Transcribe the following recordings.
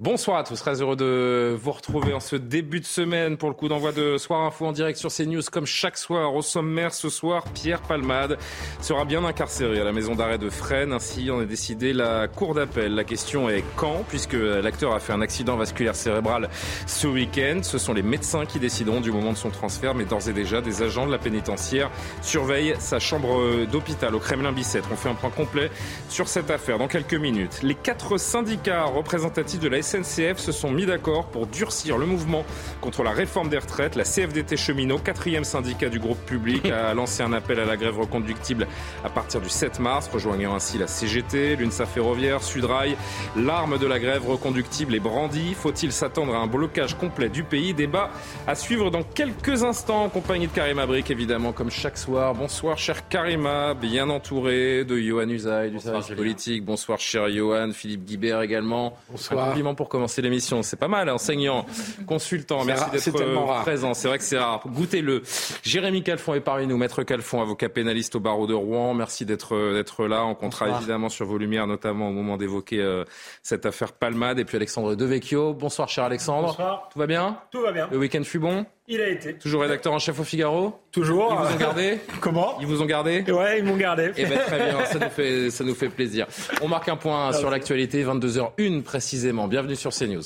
Bonsoir à tous, très heureux de vous retrouver en ce début de semaine pour le coup d'envoi de Soir Info en direct sur CNews comme chaque soir. Au sommaire ce soir, Pierre Palmade sera bien incarcéré à la maison d'arrêt de Fresnes. Ainsi en est décidé la cour d'appel. La question est quand, puisque l'acteur a fait un accident vasculaire cérébral ce week-end. Ce sont les médecins qui décideront du moment de son transfert, mais d'ores et déjà des agents de la pénitentiaire surveillent sa chambre d'hôpital au Kremlin-Bicêtre. On fait un point complet sur cette affaire dans quelques minutes. Les quatre syndicats représentatifs de la SNCF se sont mis d'accord pour durcir le mouvement contre la réforme des retraites. La CFDT cheminot, quatrième syndicat du groupe public, a lancé un appel à la grève reconductible à partir du 7 mars, rejoignant ainsi la CGT, l'UNSA ferroviaire, Sudrail. L'arme de la grève reconductible est brandie. Faut-il s'attendre à un blocage complet du pays? Débat à suivre dans quelques instants en compagnie de Karima Brick, évidemment, comme chaque soir. Bonsoir, cher Karima, bien entouré de Johan Usaï du service politique. Bonsoir, cher Johan, Philippe Guibert également. Bonsoir pour commencer l'émission. C'est pas mal, enseignant, consultant. Merci d'être présent. C'est vrai que c'est rare. Goûtez-le. Jérémy Calfon est parmi nous. Maître Calfon, avocat pénaliste au barreau de Rouen. Merci d'être d'être là. On comptera évidemment sur vos lumières, notamment au moment d'évoquer euh, cette affaire Palmade. Et puis Alexandre Devecchio. Bonsoir, cher Alexandre. Bonsoir. Tout va bien? Tout va bien. Le week-end fut bon? Il a été. Toujours rédacteur en chef au Figaro Toujours. Ils vous ont gardé Comment Ils vous ont gardé Ouais, ils m'ont gardé. Eh ben, très bien, ça nous, fait, ça nous fait plaisir. On marque un point sur l'actualité, 22h01 précisément. Bienvenue sur CNews.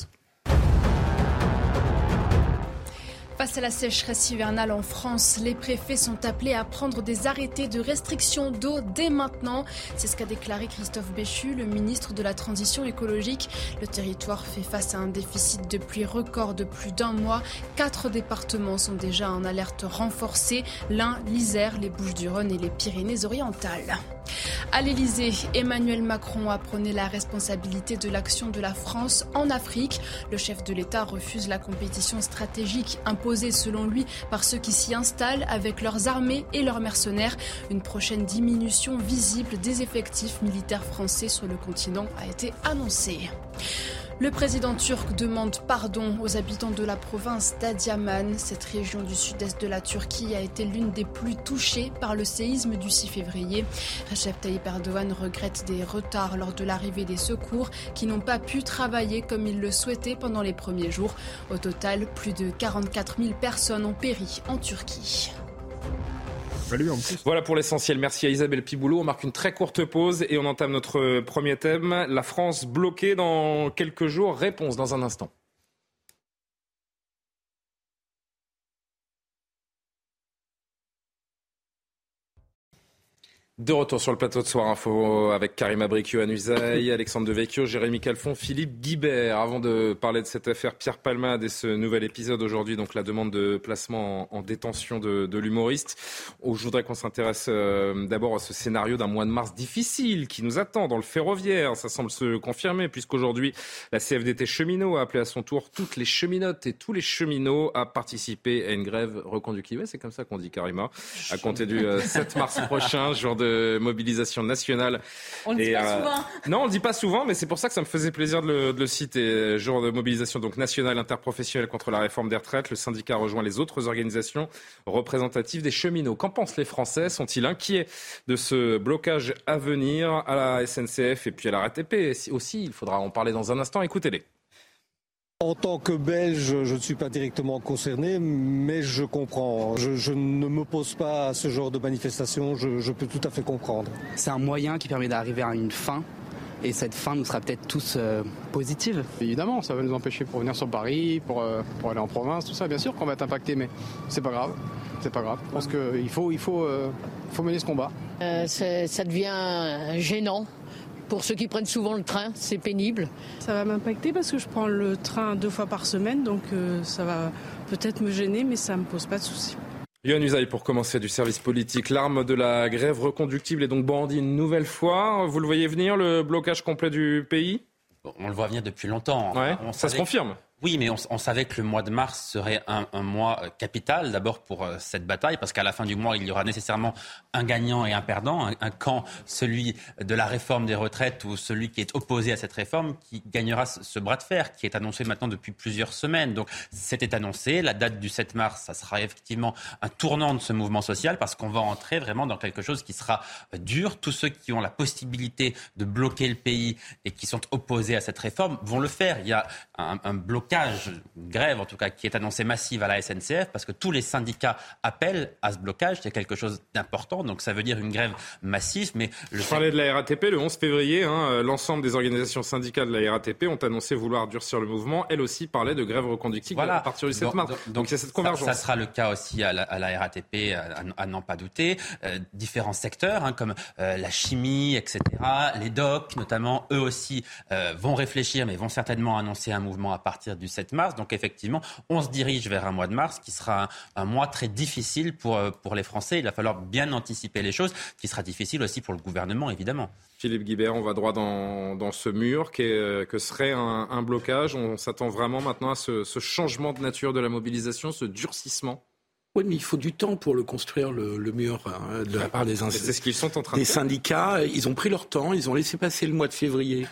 Face à la sécheresse hivernale en France, les préfets sont appelés à prendre des arrêtés de restriction d'eau dès maintenant. C'est ce qu'a déclaré Christophe Béchu, le ministre de la Transition écologique. Le territoire fait face à un déficit de pluie record de plus d'un mois. Quatre départements sont déjà en alerte renforcée. L'Ain, l'Isère, les Bouches-du-Rhône et les Pyrénées-Orientales. À l'Elysée, Emmanuel Macron a prôné la responsabilité de l'action de la France en Afrique. Le chef de l'État refuse la compétition stratégique imposée selon lui par ceux qui s'y installent avec leurs armées et leurs mercenaires. Une prochaine diminution visible des effectifs militaires français sur le continent a été annoncée. Le président turc demande pardon aux habitants de la province d'Adiaman. Cette région du sud-est de la Turquie a été l'une des plus touchées par le séisme du 6 février. Recep Tayyip Erdogan regrette des retards lors de l'arrivée des secours qui n'ont pas pu travailler comme il le souhaitait pendant les premiers jours. Au total, plus de 44 000 personnes ont péri en Turquie. Voilà pour l'essentiel. Merci à Isabelle Piboulot. On marque une très courte pause et on entame notre premier thème. La France bloquée dans quelques jours. Réponse dans un instant. De retour sur le plateau de Soir Info avec Karim Abricchio, Usaï, Alexandre Devecchio, Jérémy Calfon, Philippe Guibert. Avant de parler de cette affaire Pierre Palmade et ce nouvel épisode aujourd'hui, donc la demande de placement en, détention de, de l'humoriste, je voudrais qu'on s'intéresse euh, d'abord à ce scénario d'un mois de mars difficile qui nous attend dans le ferroviaire. Ça semble se confirmer puisqu'aujourd'hui, la CFDT cheminot a appelé à son tour toutes les cheminotes et tous les cheminots à participer à une grève reconductible. C'est comme ça qu'on dit, Karima, à compter du 7 euh, mars prochain, jour de mobilisation nationale. On le dit pas euh, souvent. Non, on le dit pas souvent, mais c'est pour ça que ça me faisait plaisir de le, de le, citer. Jour de mobilisation donc nationale interprofessionnelle contre la réforme des retraites. Le syndicat rejoint les autres organisations représentatives des cheminots. Qu'en pensent les Français? Sont-ils inquiets de ce blocage à venir à la SNCF et puis à la RATP aussi Il faudra en parler dans un instant. Écoutez-les. En tant que Belge, je ne suis pas directement concerné, mais je comprends. Je, ne m'oppose pas à ce genre de manifestation, je, peux tout à fait comprendre. C'est un moyen qui permet d'arriver à une fin et cette fin nous sera peut-être tous euh, positive. Évidemment, ça va nous empêcher pour venir sur Paris, pour, euh, pour aller en province, tout ça. Bien sûr qu'on va être impacté, mais c'est pas grave. C'est pas grave. Je pense qu'il faut, il faut, euh, faut mener ce combat. ça devient gênant pour ceux qui prennent souvent le train, c'est pénible. Ça va m'impacter parce que je prends le train deux fois par semaine, donc euh, ça va peut-être me gêner, mais ça ne me pose pas de soucis. Yann Usaï, pour commencer du service politique, l'arme de la grève reconductible est donc bandie une nouvelle fois. Vous le voyez venir, le blocage complet du pays? On le voit venir depuis longtemps. ça se confirme Oui, mais on, savait que le mois de mars serait un, mois euh, capital, d'abord pour euh, cette bataille, parce qu'à la fin du mois, il y aura nécessairement un gagnant et un perdant, un, camp, celui de la réforme des retraites ou celui qui est opposé à cette réforme, qui gagnera ce, bras de fer, qui est annoncé maintenant depuis plusieurs semaines. Donc c'était annoncé, la date du 7 mars, ça sera effectivement un tournant de ce mouvement social, parce qu'on va entrer vraiment dans quelque chose qui sera euh, dur. Tous ceux qui ont la possibilité de bloquer le pays et qui sont opposés à cette réforme vont le faire. Il y a un, un blocage une grève en tout cas, qui est annoncée massive à la SNCF, parce que tous les syndicats appellent à ce blocage. C'est quelque chose d'important, donc ça veut dire une grève massive. Mais le... Je parlais de la RATP le 11 février. Hein, euh, l'ensemble des organisations syndicales de la RATP ont annoncé vouloir durcir le mouvement. Elles aussi parlaient de grève reconductive à partir du 7 mars. Donc, c'est cette convergence. Ça, sera le cas aussi à la, RATP, à, n'en pas douter. Euh, différents secteurs, hein, comme euh, la chimie, etc., les docs notamment, eux aussi vont réfléchir, mais vont certainement annoncer un mouvement à partir du 7 mars. Donc effectivement, on se dirige vers un mois de mars qui sera un, mois très difficile pour, euh, pour les Français. Il va falloir bien anticiper les choses, qui sera difficile aussi pour le gouvernement, évidemment. Philippe Guibert, on va droit dans, dans ce mur qui euh, que serait un, blocage? On s'attend vraiment maintenant à ce changement de nature de la mobilisation, ce durcissement? Oui, mais il faut du temps pour le construire, le, mur, hein, de la part des, ce qu'ils sont en train des syndicats. Ils ont pris leur temps, ils ont laissé passer le mois de février,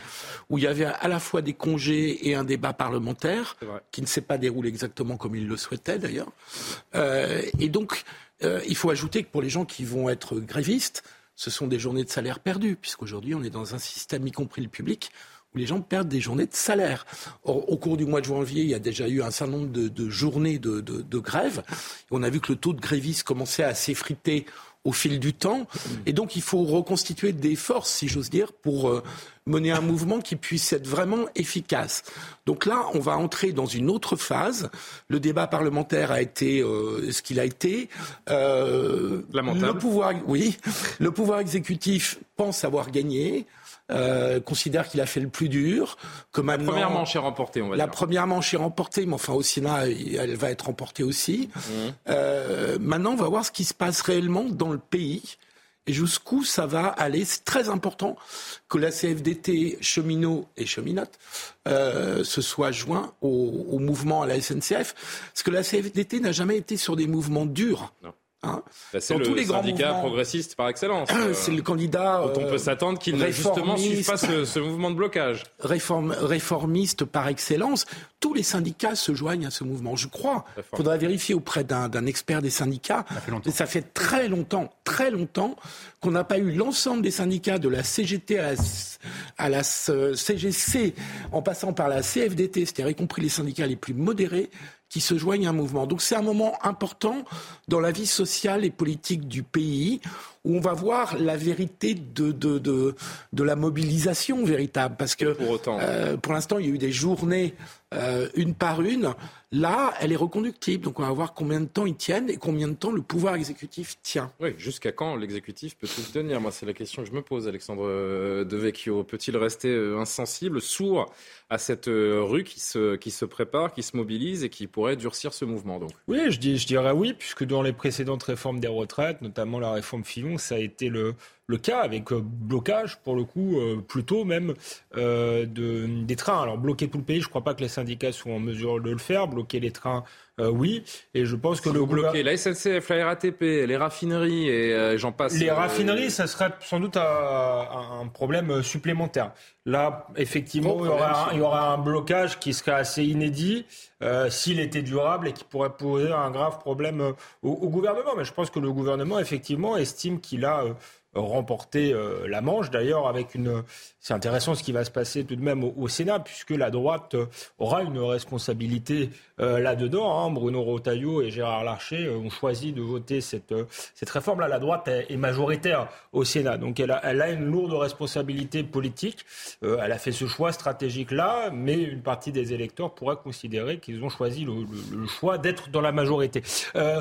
où il y avait à la fois des congés et un débat parlementaire, qui ne s'est pas déroulé exactement comme ils le souhaitaient d'ailleurs. Euh, et donc, euh, il faut ajouter que pour les gens qui vont être grévistes, ce sont des journées de salaire perdues, puisqu'aujourd'hui on est dans un système, y compris le public, où les gens perdent des journées de salaire. au cours du mois de janvier, il y a déjà eu un certain nombre de, journées de, de, grève. On a vu que le taux de grévistes commençait à s'effriter au fil du temps. Et donc, il faut reconstituer des forces, si j'ose dire, pour euh, mener un mouvement qui puisse être vraiment efficace. Donc là, on va entrer dans une autre phase. Le débat parlementaire a été euh, ce qu'il a été. Euh, le pouvoir, oui, le pouvoir exécutif pense avoir gagné. Euh, considère qu'il a fait le plus dur. Que la première manche est remportée, on va la dire. La première manche est remportée, mais enfin au Sénat, elle va être remportée aussi. Mmh. Euh, maintenant, on va voir ce qui se passe réellement dans le pays et jusqu'où ça va aller. C'est très important que la CFDT, cheminots et cheminotes, euh, se soit joint au, au, mouvement à la SNCF, parce que la CFDT n'a jamais été sur des mouvements durs. Non. Hein bah, c'est le tous les syndicat progressiste par excellence. c'est le candidat. Dont on peut euh, s'attendre qu'il ne justement suive pas ce, mouvement de blocage. Réforme, réformiste par excellence. Tous les syndicats se joignent à ce mouvement. Je crois. Il faudra vérifier auprès d'un expert des syndicats. Ça fait, ça fait très longtemps, très longtemps qu'on n'a pas eu l'ensemble des syndicats de la CGT à la, à la CGC en passant par la CFDT, c'est-à-dire y compris les syndicats les plus modérés, qui se joignent à un mouvement. Donc c'est un moment important dans la vie sociale et politique du pays où on va voir la vérité de, de, de, de la mobilisation véritable. Parce que pour. Euh, pour l'instant, il y a eu des journées euh, une par une. Là, elle est reconductible. Donc on va voir combien de temps ils tiennent et combien de temps le pouvoir exécutif tient. Oui, jusqu'à quand l'exécutif peut-il tenir? Moi, c'est la question que je me pose, Alexandre euh, Devecchio. Peut-il rester insensible, sourd à cette rue qui se, qui se prépare, qui se mobilise et qui pourrait durcir ce mouvement donc? Oui, je, dis, je dirais oui, puisque dans les précédentes réformes des retraites, notamment la réforme Fillon, ça a été le, le cas avec euh, blocage, pour le coup, euh, plutôt même euh, de, des trains. Alors bloquer tout le pays, je ne crois pas que les syndicats soient en mesure de le faire. Bloquer les trains, oui. Et je pense que le bloquer la SNCF, la RATP, les raffineries et j'en passe. Les raffineries, ça serait sans doute un, problème supplémentaire. Là, effectivement, il y, aura un, blocage qui serait assez inédit s'il était durable et qui pourrait poser un grave problème au, au, gouvernement. Mais je pense que le gouvernement, effectivement, estime qu'il a remporter euh, la manche. D'ailleurs, avec une, c'est intéressant ce qui va se passer tout de même au, Sénat, puisque la droite euh, aura une responsabilité euh, là-dedans. Hein. Bruno Rotaillot et Gérard Larcher ont choisi de voter cette, cette réforme-là. La droite est, majoritaire au Sénat, donc elle a, elle a une lourde responsabilité politique. elle a fait ce choix stratégique-là, mais une partie des électeurs pourrait considérer qu'ils ont choisi le, le, choix d'être dans la majorité,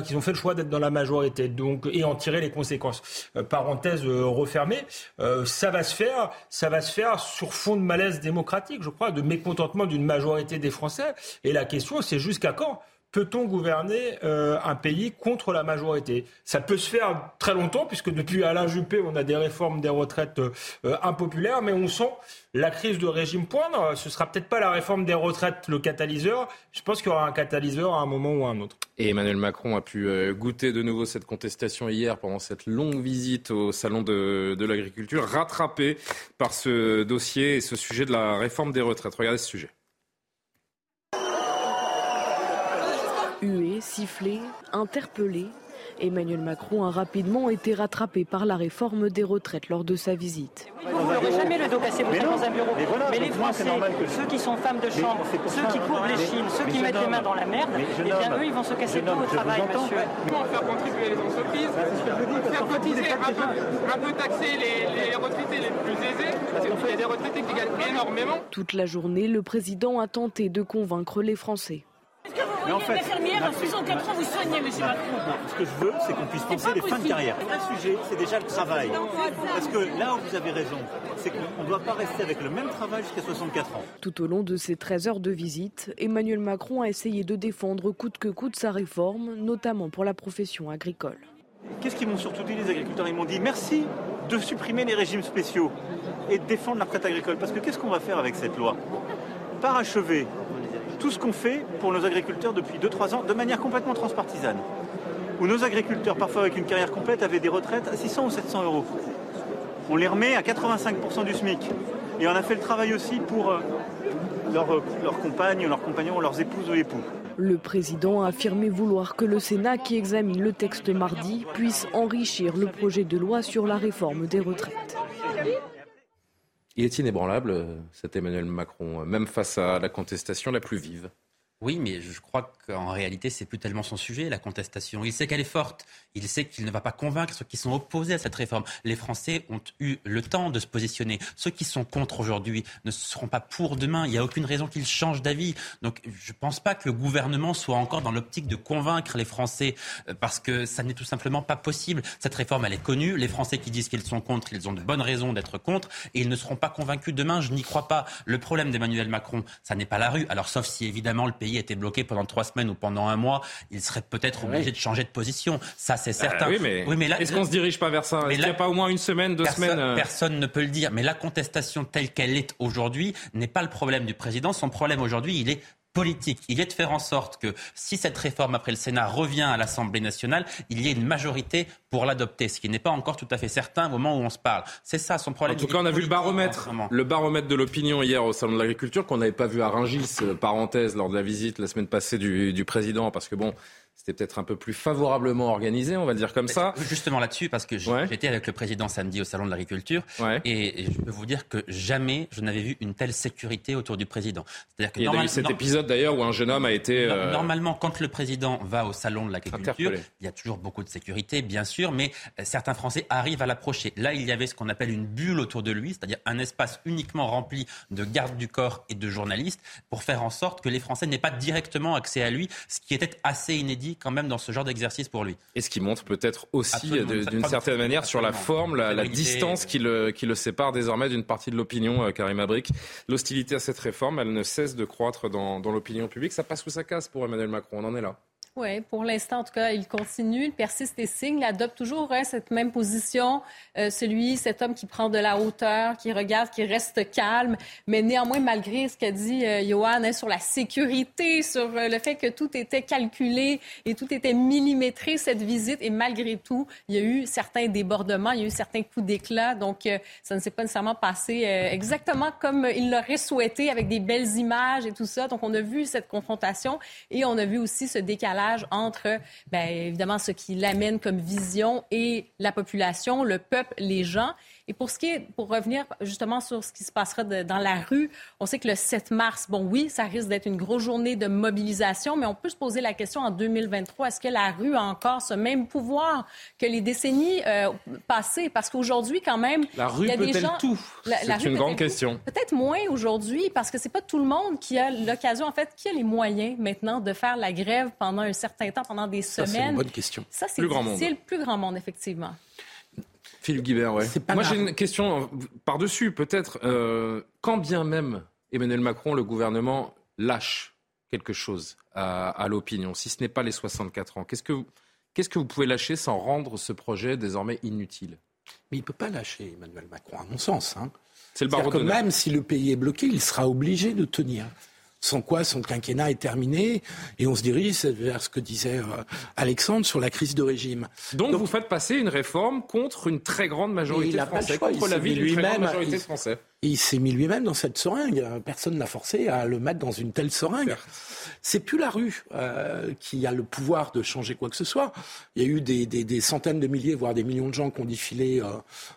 qu'ils ont fait le choix d'être dans la majorité, donc et en tirer les conséquences. parenthèse euh, refermée, euh, ça va se faire, ça va sur fond de malaise démocratique, je crois, de mécontentement d'une majorité des Français. Et la question, c'est jusqu'à quand peut-on gouverner euh, un pays contre la majorité? Ça peut se faire très longtemps, puisque depuis Alain Juppé, on a des réformes des retraites euh, impopulaires, mais on sent la crise de régime poindre. Ce sera peut-être pas la réforme des retraites le catalyseur. Je pense qu'il y aura un catalyseur à un moment ou à un autre. Et Emmanuel Macron a pu euh, goûter de nouveau cette contestation hier pendant cette longue visite au salon de, de l'agriculture, rattrapé par ce dossier et ce sujet de la réforme des retraites. Regardez ce sujet. Hué, sifflé, interpellé, Emmanuel Macron a rapidement été rattrapé par la réforme des retraites lors de sa visite. Vous n'aurez jamais le dos cassé, vous dans un bureau. Mais, les Français, ceux qui sont femmes de chambre, ceux qui couvrent les chines, ceux qui mettent les mains dans la merde, eh bien eux, ils vont se casser tout au travail, monsieur. Faire contribuer les entreprises, faire cotiser un peu, un peu taxer les, les retraités les plus aisés, parce qu'il y a des retraités qui gagnent énormément. Toute la journée, le président a tenté de convaincre les Français. Mais en fait, infirmière à 64 ans vous soignez, M. Macron Ce que je veux, c'est qu'on puisse penser les fins de carrière. Un sujet, c'est déjà le travail. Parce que là où vous avez raison, c'est qu'on ne doit pas rester avec le même travail jusqu'à 64 ans. Tout au long de ces 13 heures de visite, Emmanuel Macron a essayé de défendre coûte que coûte sa réforme, notamment pour la profession agricole. Qu'est-ce qu'ils m'ont surtout dit les agriculteurs? Ils m'ont dit merci de supprimer les régimes spéciaux et de défendre la retraite agricole. Parce que qu'est-ce qu'on va faire avec cette loi? Parachever tout ce qu'on fait pour nos agriculteurs depuis 2-3 ans de manière complètement transpartisane. Où nos agriculteurs, parfois avec une carrière complète, avaient des retraites à 600 ou 700 euros. On les remet à 85% du SMIC. Et on a fait le travail aussi pour euh, leurs leur compagnes, leurs compagnons, leurs épouses ou époux. Le président a affirmé vouloir que le Sénat, qui examine le texte mardi, puisse enrichir le projet de loi sur la réforme des retraites. Il est inébranlable, cet Emmanuel Macron, même face à la contestation la plus vive. Oui, mais je crois qu'en réalité, c'est plus tellement son sujet, la contestation. Il sait qu'elle est forte. Il sait qu'il ne va pas convaincre ceux qui sont opposés à cette réforme. Les Français ont eu le temps de se positionner. Ceux qui sont contre aujourd'hui ne seront pas pour demain. Il n'y a aucune raison qu'ils changent d'avis. Donc, je ne pense pas que le gouvernement soit encore dans l'optique de convaincre les Français, euh, parce que ça n'est tout simplement pas possible. Cette réforme, elle est connue. Les Français qui disent qu'ils sont contre, ils ont de bonnes raisons d'être contre, et ils ne seront pas convaincus demain. Je n'y crois pas. Le problème d'Emmanuel Macron, ça n'est pas la rue. Alors, sauf si évidemment le pays était bloqué pendant trois semaines ou pendant un mois, il serait peut-être obligé de changer de position. Ça, c'est bah certain. oui, mais, est-ce qu'on se dirige pas vers ça? Est-ce qu'il n'y a pas au moins une semaine, deux personne, semaines euh? Personne ne peut le dire. Mais la contestation telle qu'elle est aujourd'hui n'est pas le problème du président. Son problème aujourd'hui, il est politique. Il est de faire en sorte que si cette réforme après le Sénat revient à l'Assemblée nationale, il y ait une majorité pour l'adopter, ce qui n'est pas encore tout à fait certain au moment où on se parle. C'est ça son problème. En tout cas, on a vu le baromètre, le baromètre de l'opinion hier au salon de l'agriculture qu'on n'avait pas vu à Rungis, euh, parenthèse lors de la visite la semaine passée du, du président, parce que bon, c'était peut-être un peu plus favorablement organisé, on va dire comme ça. Justement là-dessus, parce que j'étais avec le président samedi au Salon de l'Agriculture, et je peux vous dire que jamais je n'avais vu une telle sécurité autour du président. C'est-à-dire que Il y a eu cet épisode d'ailleurs où un jeune homme a été... Euh, normalement, quand le président va au Salon de l'Agriculture, il y a toujours beaucoup de sécurité, bien sûr, mais euh, certains Français arrivent à l'approcher. Là, il y avait ce qu'on appelle une bulle autour de lui, c'est-à-dire un espace uniquement rempli de gardes du corps et de journalistes, pour faire en sorte que les Français n'aient pas directement accès à lui, ce qui était assez inédit quand même dans ce genre d'exercice pour lui. Et ce qui montre peut-être aussi d'une certaine manière sur la forme, la, distance qui le, qui le sépare désormais d'une partie de l'opinion, euh, Karim Abrik. L'hostilité à cette réforme, elle ne cesse de croître dans, dans l'opinion publique. Ça passe ou ça casse pour Emmanuel Macron, on en est là. Oui, pour l'instant, en tout cas, il continue, il persiste et signe, il adopte toujours hein, cette même position, euh, celui, cet homme qui prend de la hauteur, qui regarde, qui reste calme, mais néanmoins, malgré ce qu'a dit euh, Johan hein, sur la sécurité, sur euh, le fait que tout était calculé et tout était millimétré, cette visite, et malgré tout, il y a eu certains débordements, il y a eu certains coups d'éclat, donc ça ne s'est pas nécessairement passé exactement comme il l'aurait souhaité, avec des belles images et tout ça. Donc, on a vu cette confrontation et on a vu aussi ce décalage entre, bien, évidemment, ce qui l'amène comme vision et la population, le peuple, les gens. Et pour ce qui est, pour revenir justement sur ce qui se passera dans la rue, on sait que le 7 mars, bon oui, ça risque d'être une grosse journée de mobilisation, mais on peut se poser la question en 2023, est-ce que la rue a encore ce même pouvoir que les décennies euh, passées? Parce qu'aujourd'hui, quand même, la rue il y a des gens... tout? C'est une grande question. Peut-être moins aujourd'hui, parce que c'est pas tout le monde qui a l'occasion, en fait, qui a les moyens maintenant de faire la grève pendant un certain temps, pendant des semaines. Ça, c'est une bonne question. Ça, c'est difficile. Plus grand monde, effectivement. Philippe Guibert, ouais. Moi, j'ai une question euh, par-dessus, peut-être. Euh, quand bien même Emmanuel Macron, le gouvernement, lâche quelque chose à, l'opinion, si ce n'est pas les 64 ans Qu'est-ce que, qu'est-ce que vous pouvez lâcher sans rendre ce projet désormais inutile? Mais il ne peut pas lâcher Emmanuel Macron, à mon sens. Hein. C'est le barreau que même si le pays est bloqué, il sera obligé de tenir sans quoi son quinquennat est terminé et on se dirige vers ce que disait euh, Alexandre sur la crise de régime. Donc, vous faites passer une réforme contre une très grande majorité de Français, contre la vie d'une très grande majorité de Français. Il s'est mis lui-même dans cette seringue. Personne n'a forcé à le mettre dans une telle seringue. C'est plus la rue euh, qui a le pouvoir de changer quoi que ce soit. Il y a eu des, des, des centaines de milliers, voire des millions de gens qui ont défilé euh,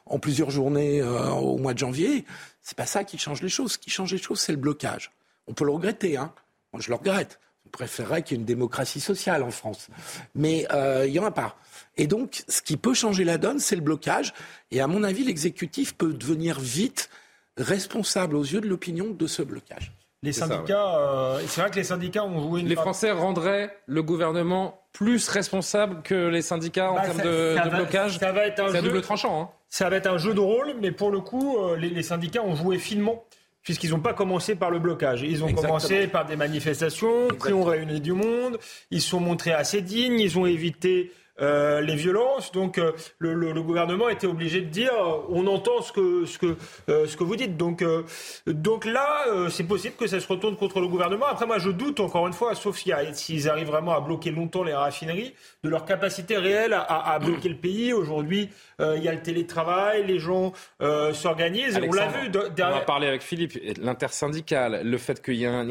en plusieurs journées au mois de janvier. C'est pas ça qui change les choses. Ce qui change les choses, c'est le blocage. On peut le regretter, hein. Moi, je le regrette. Je préférerais qu'il y ait une démocratie sociale en France. Mais euh, il n'y en a pas. Et donc, ce qui peut changer la donne, c'est le blocage. Et à mon avis, l'exécutif peut devenir vite responsable aux yeux de l'opinion de ce blocage. Les syndicats, euh, c'est vrai que les syndicats ont joué une. Les Français rendraient le gouvernement plus responsable que les syndicats en bah, termes de, blocage. Ça va être un jeu, double tranchant. Hein. Ça va être un jeu de rôle, mais pour le coup, euh, les, les syndicats ont joué finement puisqu'ils n'ont pas commencé par le blocage. Ils ont commencé par des manifestations qui ont réuni du monde, ils se sont montrés assez dignes, ils ont évité euh, les violences. Donc euh, le, le, le, gouvernement était obligé de dire euh, on entend ce que, ce que, euh, ce que vous dites. Donc, donc là, c'est possible que ça se retourne contre le gouvernement. Après, moi, je doute encore une fois, sauf s'ils arrivent vraiment à bloquer longtemps les raffineries, de leur capacité réelle à, à bloquer le pays. Aujourd'hui, il y a le télétravail, les gens s'organisent. On l'a vu. Derrière... On va parler avec Philippe. L'intersyndical, le fait qu'il y a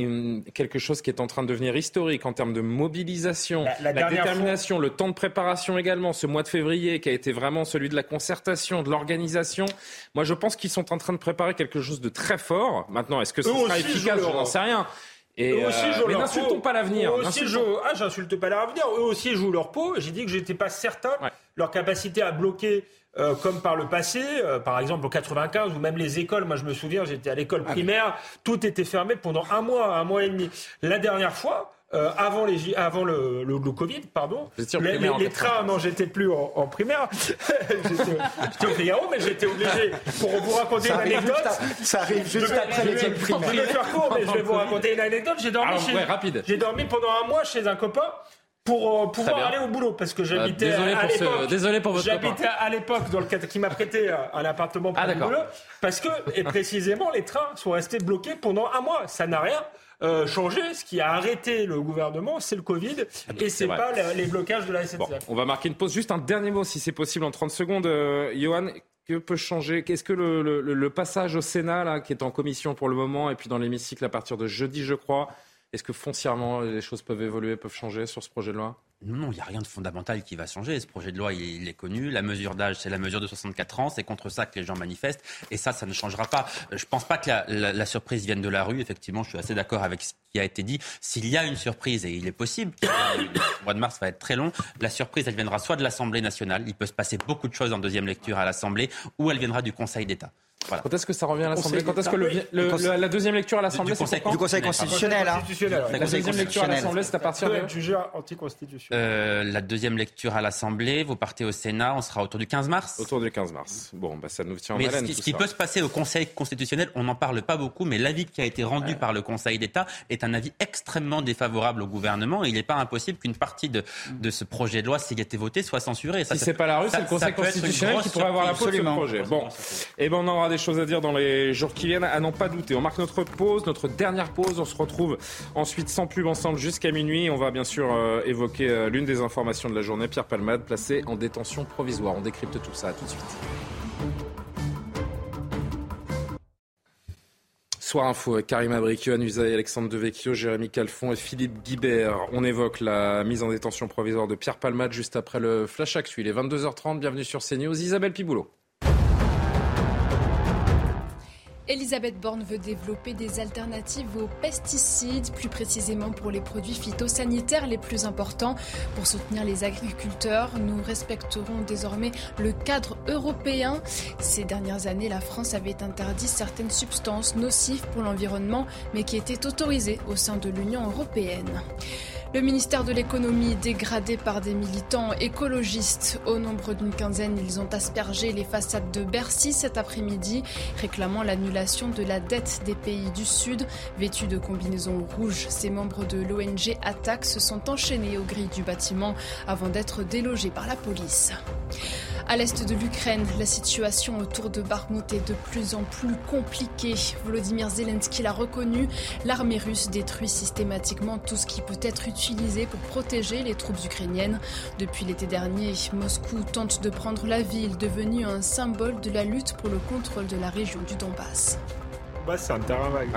quelque chose qui est en train de devenir historique en termes de mobilisation, la, détermination, le temps de préparation également, ce mois de février qui a été vraiment celui de la concertation, de l'organisation. Moi, je pense qu'ils sont en train de préparer quelque chose de très fort. Maintenant, est-ce que ce sera efficace? Je n'en sais rien. Et eux aussi, euh, mais n'insultons pas l'avenir. Ah, j'insulte pas l'avenir. Eux aussi jouent leur peau. J'ai dit que j'étais pas certain leur capacité à bloquer. Euh, comme par le passé, euh, par exemple au 95 ou même les écoles. Moi, je me souviens, j'étais à l'école ah, primaire, tout était fermé pendant un mois, un mois et demi. La dernière fois, euh, avant, les, avant le, le, Covid, pardon. Les, les, trains, non, j'étais plus en, en primaire. j'étais au Figaro, mais j'étais obligé, pour vous raconter une anecdote. ça arrive juste après les primaires. Je vais faire court, mais je vais vous raconter une anecdote. J'ai dormi, j'ai dormi pendant un mois chez un copain pour euh, pouvoir aller au boulot parce que j'habitais euh, à, l'époque. Désolé pour votre J'habitais à l'époque dans le cadre qui m'a prêté un appartement pour ah, le boulot parce que et précisément les trains sont restés bloqués pendant un mois. Ça n'a rien euh, changer. Ce qui a arrêté le gouvernement, c'est le Covid et c'est pas les, blocages de la SNCF. on va marquer une pause. Juste un dernier mot, si c'est possible, en 30 secondes. Euh, Johan, que peut changer? Qu'est-ce que le, le, passage au Sénat, là, qui est en commission pour le moment, et puis dans l'hémicycle à partir de jeudi, je crois, est-ce que foncièrement les choses peuvent évoluer, peuvent changer sur ce projet de loi? Non, il n'y a rien de fondamental qui va changer. Ce projet de loi, il, est connu. La mesure d'âge, c'est la mesure de 64 ans. C'est contre ça que les gens manifestent. Et ça, ça ne changera pas. Je ne pense pas que la, surprise vienne de la rue. Effectivement, je suis assez d'accord avec ce qui a été dit. S'il y a une surprise, et il est possible, le mois de mars va être très long, la surprise, elle viendra soit de l'Assemblée nationale. Il peut se passer beaucoup de choses en deuxième lecture à l'Assemblée, ou elle viendra du Conseil d'État. Quand est-ce que ça revient à l'Assemblée Quand est-ce que le, la deuxième lecture à l'Assemblée, c'est Du Conseil constitutionnel. Hein. La deuxième lecture à l'Assemblée, c'est à partir de... jugé anticonstitutionnel. Euh, la deuxième lecture à l'Assemblée, vous partez au Sénat, on sera autour du 15 mars Autour du 15 mars. Bon, bah, ça nous tient en mais haleine. Ce, ce qui peut se passer au Conseil constitutionnel, on n'en parle pas beaucoup, mais l'avis qui a été rendu par le Conseil d'État est un avis extrêmement défavorable au gouvernement. Et il n'est pas impossible qu'une partie de, de ce projet de loi, s'il a été voté, soit censurée. Ça, si c'est pas la rue, c'est le Conseil constitutionnel qui pourrait avoir la faute sur le projet. Bon, et eh ben on aura des choses à dire dans les jours qui viennent, à n'en pas douter. On marque notre pause, notre dernière pause. On se retrouve ensuite sans pub ensemble jusqu'à minuit. On va bien sûr euh, évoquer euh, l'une des informations de la journée. Pierre Palmade, placé en détention provisoire. On décrypte tout ça. Tout de suite. Soir Info Karim Abricio, Anusaï, Alexandre Devecchio, Jérémy Calfon et Philippe Guibert. On évoque la mise en détention provisoire de Pierre Palmade juste après le Flash Actu. Il est 22h30. Bienvenue sur CNews. Isabelle Piboulot. Elisabeth Borne veut développer des alternatives aux pesticides, plus précisément pour les produits phytosanitaires les plus importants. Pour soutenir les agriculteurs, nous respecterons désormais le cadre européen. Ces dernières années, la France avait interdit certaines substances nocives pour l'environnement, mais qui étaient autorisées au sein de l'Union européenne. Le ministère de l'économie dégradé par des militants écologistes. Au nombre d'une quinzaine, ils ont aspergé les façades de Bercy cet après-midi, réclamant l'annulation de la dette des pays du Sud. Vêtus de combinaisons rouges, ces membres de l'ONG Attaque se sont enchaînés aux grilles du bâtiment avant d'être délogés par la police. À l'est de l'Ukraine, la situation autour de Bakhmut est de plus en plus compliquée. Volodymyr Zelensky l'a reconnu. L'armée russe détruit systématiquement tout ce qui peut être utilisé pour protéger les troupes ukrainiennes. Depuis l'été dernier, Moscou tente de prendre la ville, devenue un symbole de la lutte pour le contrôle de la région du Donbass. Bah, c'est un terrain vague.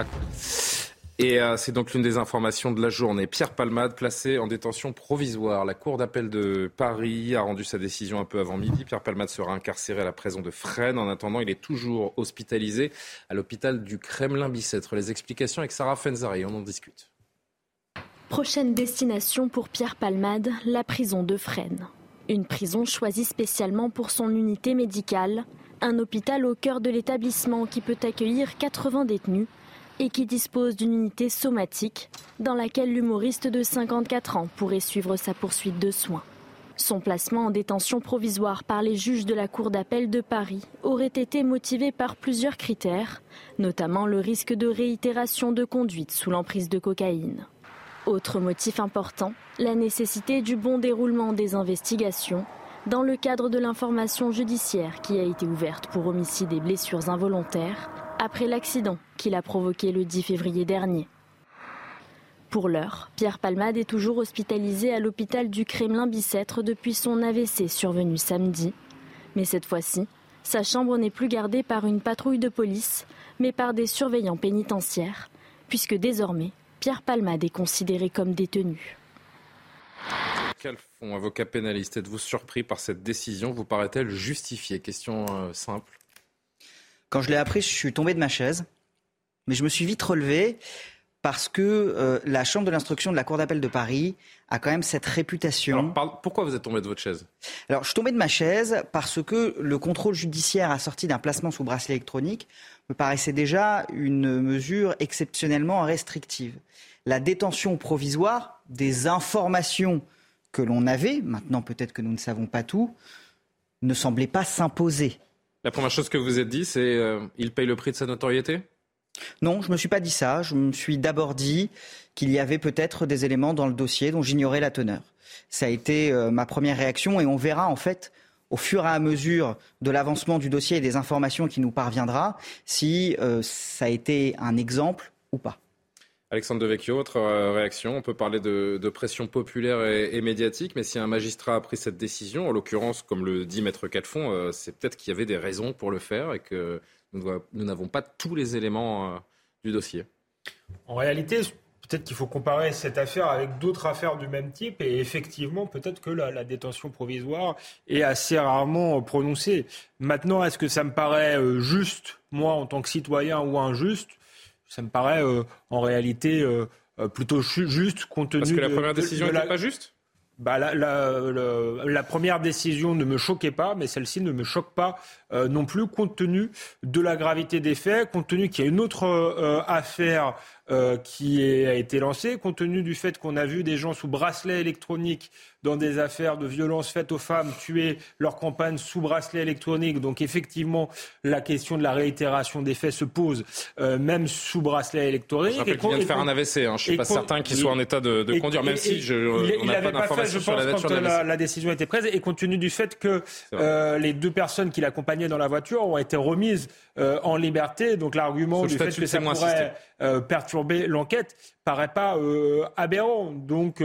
Et euh, c'est donc l'une des informations de la journée. Pierre Palmade, placé en détention provisoire. La Cour d'appel de Paris a rendu sa décision un peu avant midi. Pierre Palmade sera incarcéré à la prison de Fresnes. En attendant, il est toujours hospitalisé à l'hôpital du Kremlin-Bicêtre. Les explications avec Sarah Fenzari, on en discute. Prochaine destination pour Pierre Palmade, la prison de Fresnes. Une prison choisie spécialement pour son unité médicale. Un hôpital au cœur de l'établissement qui peut accueillir 80 détenus et qui dispose d'une unité somatique dans laquelle l'humoriste de 54 ans pourrait suivre sa poursuite de soins. Son placement en détention provisoire par les juges de la Cour d'appel de Paris aurait été motivé par plusieurs critères, notamment le risque de réitération de conduite sous l'emprise de cocaïne. Autre motif important, la nécessité du bon déroulement des investigations dans le cadre de l'information judiciaire qui a été ouverte pour homicide et blessures involontaires après l'accident qu'il a provoqué le 10 février dernier. Pour l'heure, Pierre Palmade est toujours hospitalisé à l'hôpital du Kremlin-Bicêtre depuis son AVC survenu samedi. Mais cette fois-ci, sa chambre n'est plus gardée par une patrouille de police, mais par des surveillants pénitentiaires, puisque désormais, Pierre Palmade est considéré comme détenu. Calfon, avocat pénaliste, êtes-vous surpris par cette décision? Vous paraît-elle justifiée? Question euh, simple. Quand je l'ai appris, je suis tombé de ma chaise, mais je me suis vite relevé parce que euh, la Chambre de l'instruction de la Cour d'appel de Paris a quand même cette réputation. pourquoi vous êtes tombé de votre chaise? Alors, je suis tombé de ma chaise parce que le contrôle judiciaire assorti d'un placement sous bracelet électronique me paraissait déjà une mesure exceptionnellement restrictive. La détention provisoire des informations que l'on avait, maintenant peut-être que nous ne savons pas tout, ne semblait pas s'imposer. La première chose que vous êtes dit, c'est euh, il paye le prix de sa notoriété? Non, je ne me suis pas dit ça. Je me suis d'abord dit qu'il y avait peut-être des éléments dans le dossier dont j'ignorais la teneur. Ça a été euh, ma première réaction et on verra en fait au fur et à mesure de l'avancement du dossier et des informations qui nous parviendra si euh, ça a été un exemple ou pas. Alexandre Devecchio, votre euh, réaction? On peut parler de, pression populaire et, médiatique, mais si un magistrat a pris cette décision, en l'occurrence, comme le dit Maître Calfon, c'est peut-être qu'il y avait des raisons pour le faire et que nous n'avons pas tous les éléments euh, du dossier. En réalité, peut-être qu'il faut comparer cette affaire avec d'autres affaires du même type et effectivement, peut-être que la, détention provisoire est assez rarement prononcée. Maintenant, est-ce que ça me paraît juste, moi, en tant que citoyen, ou injuste? Ça me paraît euh, en réalité euh, euh, plutôt juste compte tenu Parce que la première décision n'était pas juste? Bah, la, la, première décision ne me choquait pas, mais celle-ci ne me choque pas non plus, compte tenu de la gravité des faits, compte tenu qu'il y a une autre affaire qui a été lancée, compte tenu du fait qu'on a vu des gens sous bracelet électronique dans des affaires de violence faites aux femmes, tuer leur campagne sous bracelet électronique. Donc effectivement, la question de la réitération des faits se pose, euh, même sous bracelet électronique. Je rappelle qu'il vient de faire un AVC. Hein. Je ne suis pas certain qu'il soit en état de, conduire, même si je, on n'a pas d'informations sur la de la, la, décision était prise. Et compte tenu du fait que euh, les deux personnes qui l'accompagnaient dans la voiture ont été remises euh, en liberté, donc l'argument du fait que ça pourrait perturber l'enquête paraît pas aberrant. Donc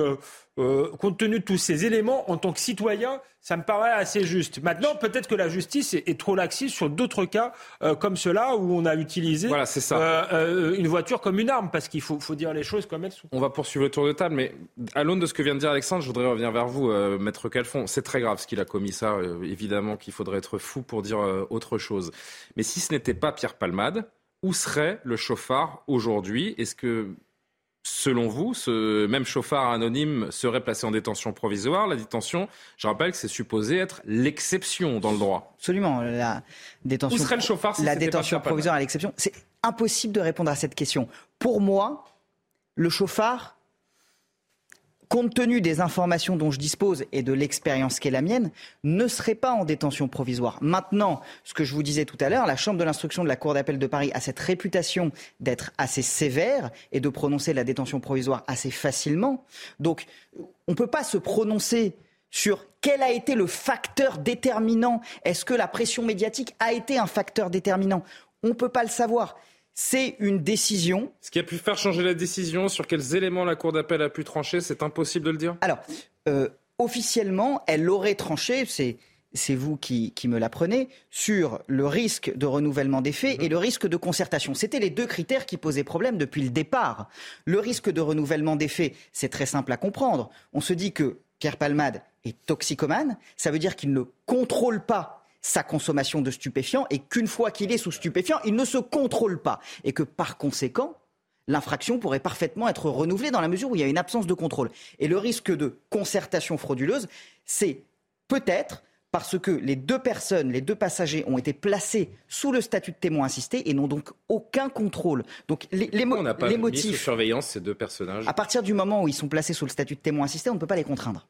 euh, compte tenu de tous ces éléments, en tant que citoyen, ça me paraît assez juste. Maintenant, peut-être que la justice est, trop laxiste sur d'autres cas euh, comme cela où on a utilisé euh, une voiture comme une arme, parce qu'il faut, dire les choses comme elles sont. On va poursuivre le tour de table, mais à l'aune de ce que vient de dire Alexandre, je voudrais revenir vers vous, Maître Calfon. C'est très grave ce qu'il a commis, ça. évidemment qu'il faudrait être fou pour dire autre chose. Mais si ce n'était pas Pierre Palmade, où serait le chauffard aujourd'hui? Est-ce que Selon vous, ce même chauffard anonyme serait placé en détention provisoire? La détention, je rappelle que c'est supposé être l'exception dans le droit. Absolument. La détention, Où serait le chauffard La détention provisoire à l'exception? C'est impossible de répondre à cette question. Pour moi, le chauffard compte tenu des informations dont je dispose et de l'expérience qui est la mienne, ne serait pas en détention provisoire. Maintenant, ce que je vous disais tout à l'heure, la Chambre de l'instruction de la Cour d'appel de Paris a cette réputation d'être assez sévère et de prononcer la détention provisoire assez facilement. Donc, on ne peut pas se prononcer sur quel a été le facteur déterminant. Est-ce que la pression médiatique a été un facteur déterminant? On ne peut pas le savoir. C'est une décision. Ce qui a pu faire changer la décision, sur quels éléments la Cour d'appel a pu trancher, c'est impossible de le dire? Alors, euh, officiellement, elle aurait tranché, c'est c'est vous qui, me l'apprenez, sur le risque de renouvellement des faits et le risque de concertation. C'était les deux critères qui posaient problème depuis le départ. Le risque de renouvellement des faits, c'est très simple à comprendre. On se dit que Pierre Palmade est toxicomane, ça veut dire qu'il ne contrôle pas sa consommation de stupéfiants et qu'une fois qu'il est sous stupéfiants, il ne se contrôle pas. Et que par conséquent, l'infraction pourrait parfaitement être renouvelée dans la mesure où il y a une absence de contrôle. Et le risque de concertation frauduleuse, c'est peut-être parce que les deux personnes, les deux passagers ont été placés sous le statut de témoin assisté et n'ont donc aucun contrôle. Donc les, les, on pas les motifs. Mis sous surveillance ces deux personnages? À partir du moment où ils sont placés sous le statut de témoin assisté, on ne peut pas les contraindre.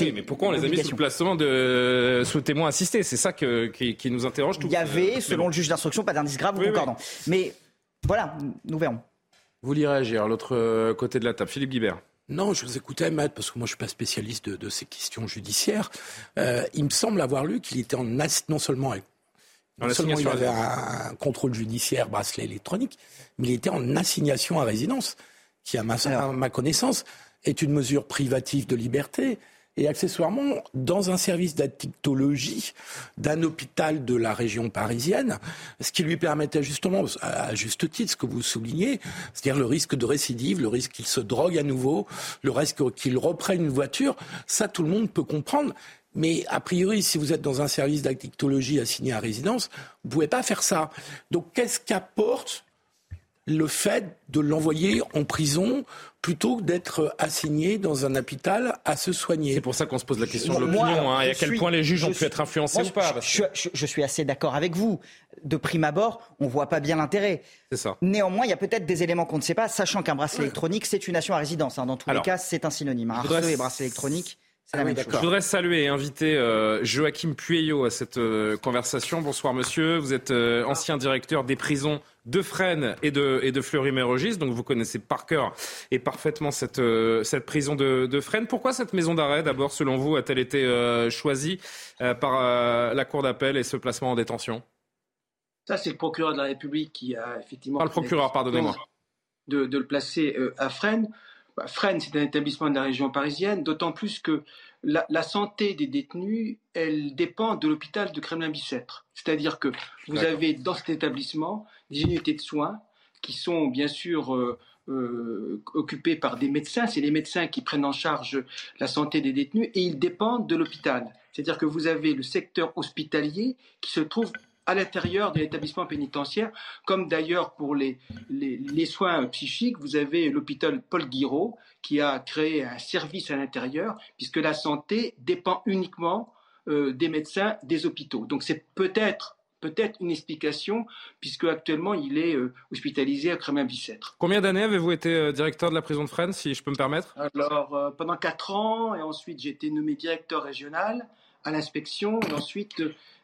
Oui, mais pourquoi on les a mis sous le placement de sous témoin assisté? C'est ça qui, nous interroge. Tout Il y avait, selon le juge d'instruction, pas d'indice grave ou concordant. Mais voilà, nous verrons. Vous lirez réagir à l'autre côté de la table, Philippe Guibert. Non, je vous écoutais, Matt, parce que moi je suis pas spécialiste de, ces questions judiciaires. Euh, il me semble avoir lu qu'il était en non seulement non seulement il avait un, contrôle judiciaire bracelet électronique, mais il était en assignation à résidence, qui à ma connaissance est une mesure privative de liberté et accessoirement dans un service d'addictologie d'un hôpital de la région parisienne, ce qui lui permettait justement, à juste titre, ce que vous soulignez, c'est-à-dire le risque de récidive, le risque qu'il se drogue à nouveau, le risque qu'il reprenne une voiture, ça tout le monde peut comprendre. Mais a priori, si vous êtes dans un service d'addictologie assigné à résidence, vous ne pouvez pas faire ça. Donc qu'est-ce qu'apporte le fait de l'envoyer en prison plutôt que d'être assigné dans un hôpital à se soigner. C'est pour ça qu'on se pose la question de l'opinion, hein, et à quel point les juges ont pu être influencés ou pas. Je, suis assez d'accord avec vous. De prime abord, on ne voit pas bien l'intérêt. C'est ça. Néanmoins, il y a peut-être des éléments qu'on ne sait pas, sachant qu'un bracelet électronique, c'est une nation à résidence. Hein. Dans tous les cas, c'est un synonyme. Un et bracelet électronique. Ah je voudrais saluer et inviter euh, Joachim Pueyo à cette euh, conversation. Bonsoir monsieur, vous êtes euh, ancien directeur des prisons de Fresnes et de, et de Fleury-Mérogis, donc vous connaissez par cœur et parfaitement cette, cette prison de, de Fresnes. Pourquoi cette maison d'arrêt, d'abord, selon vous, a-t-elle été choisie par la Cour d'appel et ce placement en détention? Ça, c'est le procureur de la République qui a effectivement... Pas le procureur, pardonnez-moi. De, de, le placer à Fresnes. Bah, Fresnes, c'est un établissement de la région parisienne, d'autant plus que la, santé des détenus, elle dépend de l'hôpital de Kremlin-Bicêtre. C'est-à-dire que vous avez dans cet établissement des unités de soins qui sont bien sûr euh, euh, occupées par des médecins. C'est les médecins qui prennent en charge la santé des détenus et ils dépendent de l'hôpital. C'est-à-dire que vous avez le secteur hospitalier qui se trouve à l'intérieur de l'établissement pénitentiaire, comme d'ailleurs pour les, les, soins psychiques, vous avez l'hôpital Paul Guiraud qui a créé un service à l'intérieur, puisque la santé dépend uniquement euh, des médecins des hôpitaux. Donc c'est peut-être peut-être une explication, puisque actuellement il est euh, hospitalisé à Crémin-Bicêtre. Combien d'années avez-vous été euh, directeur de la prison de Fresnes, si je peux me permettre? Alors, pendant quatre ans, et ensuite j'ai été nommé directeur régional à l'inspection, et ensuite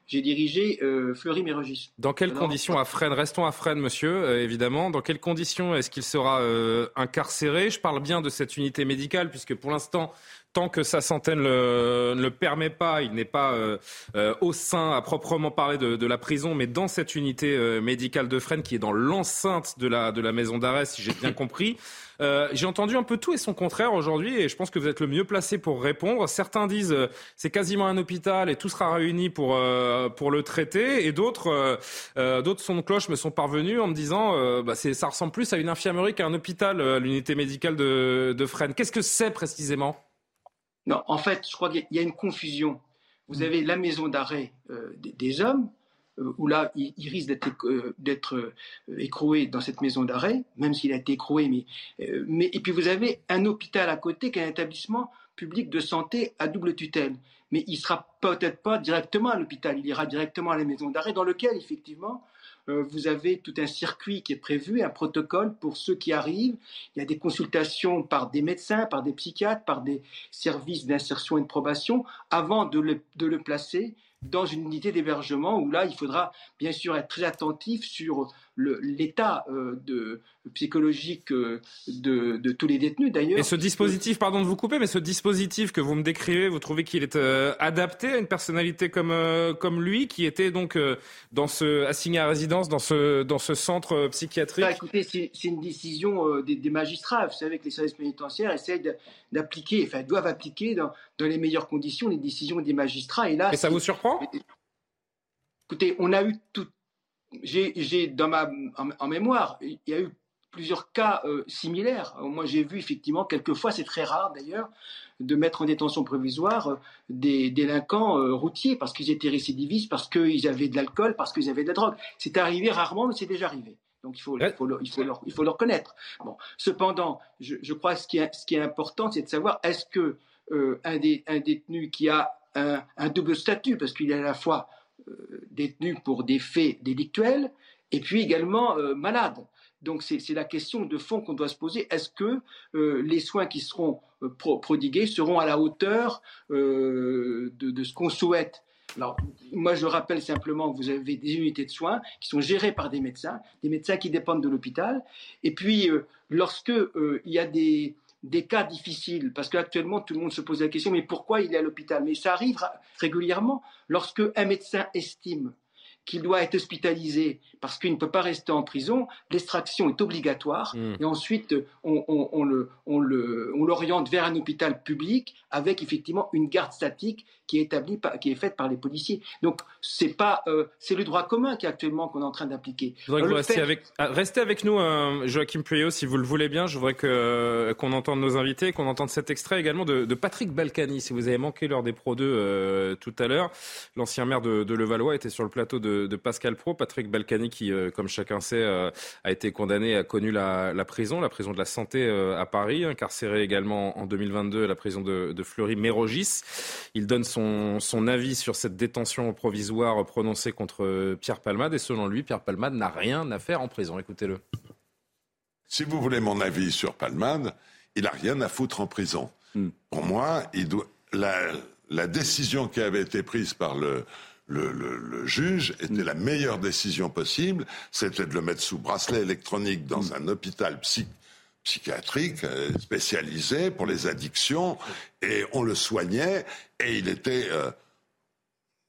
j'ai dirigé euh, Fleury-Mérogis. Dans quelles conditions à Fresnes? Restons à Fresnes, monsieur, euh, évidemment. Dans quelles conditions est-ce qu'il sera euh, incarcéré? Je parle bien de cette unité médicale, puisque pour l'instant, tant que sa santé ne le, permet pas, il n'est pas au sein à proprement parler de, la prison, mais dans cette unité médicale de Fresnes qui est dans l'enceinte de la, de la maison d'arrêt, si j'ai bien compris. Euh, j'ai entendu un peu tout et son contraire aujourd'hui et je pense que vous êtes le mieux placé pour répondre. Certains disent euh, c'est quasiment un hôpital et tout sera réuni pour, euh, pour le traiter et d'autres d'autres sons de cloche me sont parvenus en me disant bah ça ressemble plus à une infirmerie qu'à un hôpital, l'unité médicale de, de Fresnes. Qu'est-ce que c'est précisément? Non, en fait, je crois qu'il y a une confusion. Vous avez la maison d'arrêt des hommes euh, où là, il, risque d'être euh, euh, écroué dans cette maison d'arrêt, même s'il a été écroué. Mais, mais, et puis vous avez un hôpital à côté qui est un établissement public de santé à double tutelle. Mais il sera peut-être pas directement à l'hôpital, il ira directement à la maison d'arrêt, dans lequel, effectivement, euh, vous avez tout un circuit qui est prévu, un protocole pour ceux qui arrivent. Il y a des consultations par des médecins, par des psychiatres, par des services d'insertion et de probation avant de le, de le placer dans une unité d'hébergement où là, il faudra bien sûr être très attentif sur l'état euh, de, psychologique euh, de, tous les détenus d'ailleurs. Et ce dispositif, pardon de vous couper, mais ce dispositif que vous me décrivez, vous trouvez qu'il est euh, adapté à une personnalité comme, comme lui, qui était donc dans ce, assigné à résidence dans ce, dans ce centre psychiatrique? Bah, Écoutez, c'est une décision des, magistrats. Vous savez que les services pénitentiaires essayent d'appliquer, enfin doivent appliquer dans, dans, les meilleures conditions les décisions des magistrats. Et là, et ça vous surprend? Écoutez, on a eu tout, j'ai dans ma en, mémoire, il y a eu plusieurs cas euh, similaires. Moi, j'ai vu effectivement quelquefois, c'est très rare d'ailleurs, de mettre en détention provisoire euh, des délinquants euh, routiers parce qu'ils étaient récidivistes, parce qu'ils avaient de l'alcool, parce qu'ils avaient de la drogue. C'est arrivé rarement, mais c'est déjà arrivé. Donc il faut, il faut, le, il faut, le, il faut le reconnaître. Bon. Cependant, je, je, crois que ce qui est, ce qui est important, c'est de savoir est-ce que un, des, un détenu qui a un double statut, parce qu'il est à la fois euh, détenu pour des faits délictuels et puis également euh, malade. Donc c'est la question de fond qu'on doit se poser. Est-ce que euh, les soins qui seront prodigués seront à la hauteur de, ce qu'on souhaite? Alors, moi, je rappelle simplement que vous avez des unités de soins qui sont gérées par des médecins, des médecins qui dépendent de l'hôpital. Et puis, lorsque il y a des, des cas difficiles, parce qu'actuellement tout le monde se pose la question, mais pourquoi il est à l'hôpital? Mais ça arrive régulièrement lorsque un médecin estime qu'il doit être hospitalisé parce qu'il ne peut pas rester en prison, l'extraction est obligatoire hmm. et ensuite on, on, le, on, le, on l'oriente vers un hôpital public avec effectivement une garde statique qui est établie, qui est faite par les policiers. Donc c'est pas, euh, c'est le droit commun qui actuellement qu'on est en train d'appliquer. Je voudrais que vous restiez avec, ah, restez avec nous, euh, Joachim Pueyo, si vous le voulez bien. Je voudrais que euh, qu'on entende nos invités, qu'on entende cet extrait également de, de, Patrick Balkany. Si vous avez manqué lors des Pro 2 tout à l'heure, l'ancien maire de, de Levallois était sur le plateau de de, Pascal Pro. Patrick Balkany, qui, euh, comme chacun sait, euh, a été condamné, a connu la, prison, la prison de la santé euh, à Paris, incarcéré également en 2022 à la prison de, Fleury-Mérogis. Il donne son, son avis sur cette détention provisoire prononcée contre Pierre Palmade. Et selon lui, Pierre Palmade n'a rien à faire en prison. Écoutez-le. Si vous voulez mon avis sur Palmade, il n'a rien à foutre en prison. Hmm. Pour moi, il doit, la, la décision qui avait été prise par le, le, juge était la meilleure décision possible, c'était de le mettre sous bracelet électronique dans mm. un hôpital psychiatrique euh, spécialisé pour les addictions, et on le soignait, et il était, euh,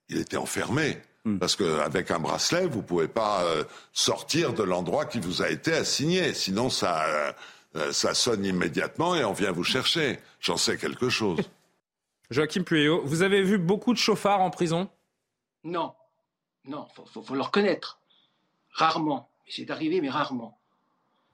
il était enfermé. Mm. Parce qu'avec un bracelet, vous ne pouvez pas euh, sortir de l'endroit qui vous a été assigné. Sinon, ça, ça sonne immédiatement et on vient vous chercher. J'en sais quelque chose. Joachim Pueyo, vous avez vu beaucoup de chauffards en prison? Non, non, il faut, le reconnaître. Rarement. C'est arrivé, mais rarement.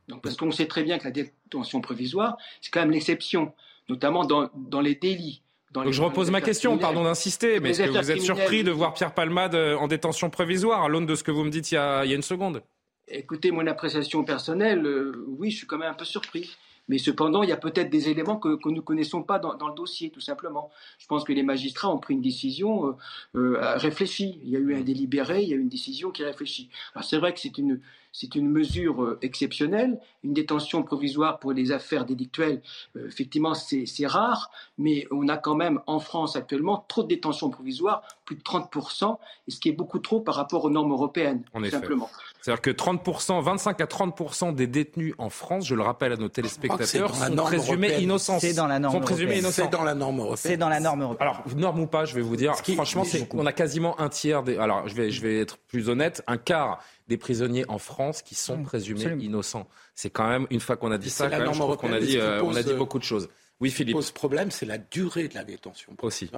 Donc, parce qu'on sait très bien que la détention provisoire, c'est quand même l'exception, notamment dans, les délits. Donc je repose ma question, pardon d'insister, mais est-ce que vous êtes surpris de voir Pierre Palmade euh, en détention provisoire à l'aune de ce que vous me dites il y a, une seconde? Écoutez, mon appréciation personnelle, euh, oui, je suis quand même un peu surpris. Mais cependant, il y a peut-être des éléments que, nous ne connaissons pas dans, le dossier, tout simplement. Je pense que les magistrats ont pris une décision euh, euh, réfléchie. Il y a eu un délibéré, il y a eu une décision qui réfléchit. Alors c'est vrai que c'est une, c'est une mesure euh, exceptionnelle. Une détention provisoire pour les affaires délictuelles, effectivement, c'est rare, mais on a quand même en France actuellement trop de détentions provisoires, plus de 30%, et ce qui est beaucoup trop par rapport aux normes européennes, tout simplement. C'est-à-dire que 30%, 25 à 30% des détenus en France, je le rappelle à nos téléspectateurs, sont présumés innocents. C'est dans la norme européenne. C'est dans la norme européenne. C'est dans la norme européenne. Alors, norme ou pas, je vais vous dire, franchement, on a quasiment un tiers des... Alors, je vais, je vais être plus honnête, un quart des prisonniers en France qui sont mmh, présumés innocents. C'est quand même, une fois qu'on a dit ça, quand même, je qu'on a dit, euh, on a dit beaucoup de choses. Oui, Philippe. Ce qui pose problème, c'est la durée de la détention. Aussi.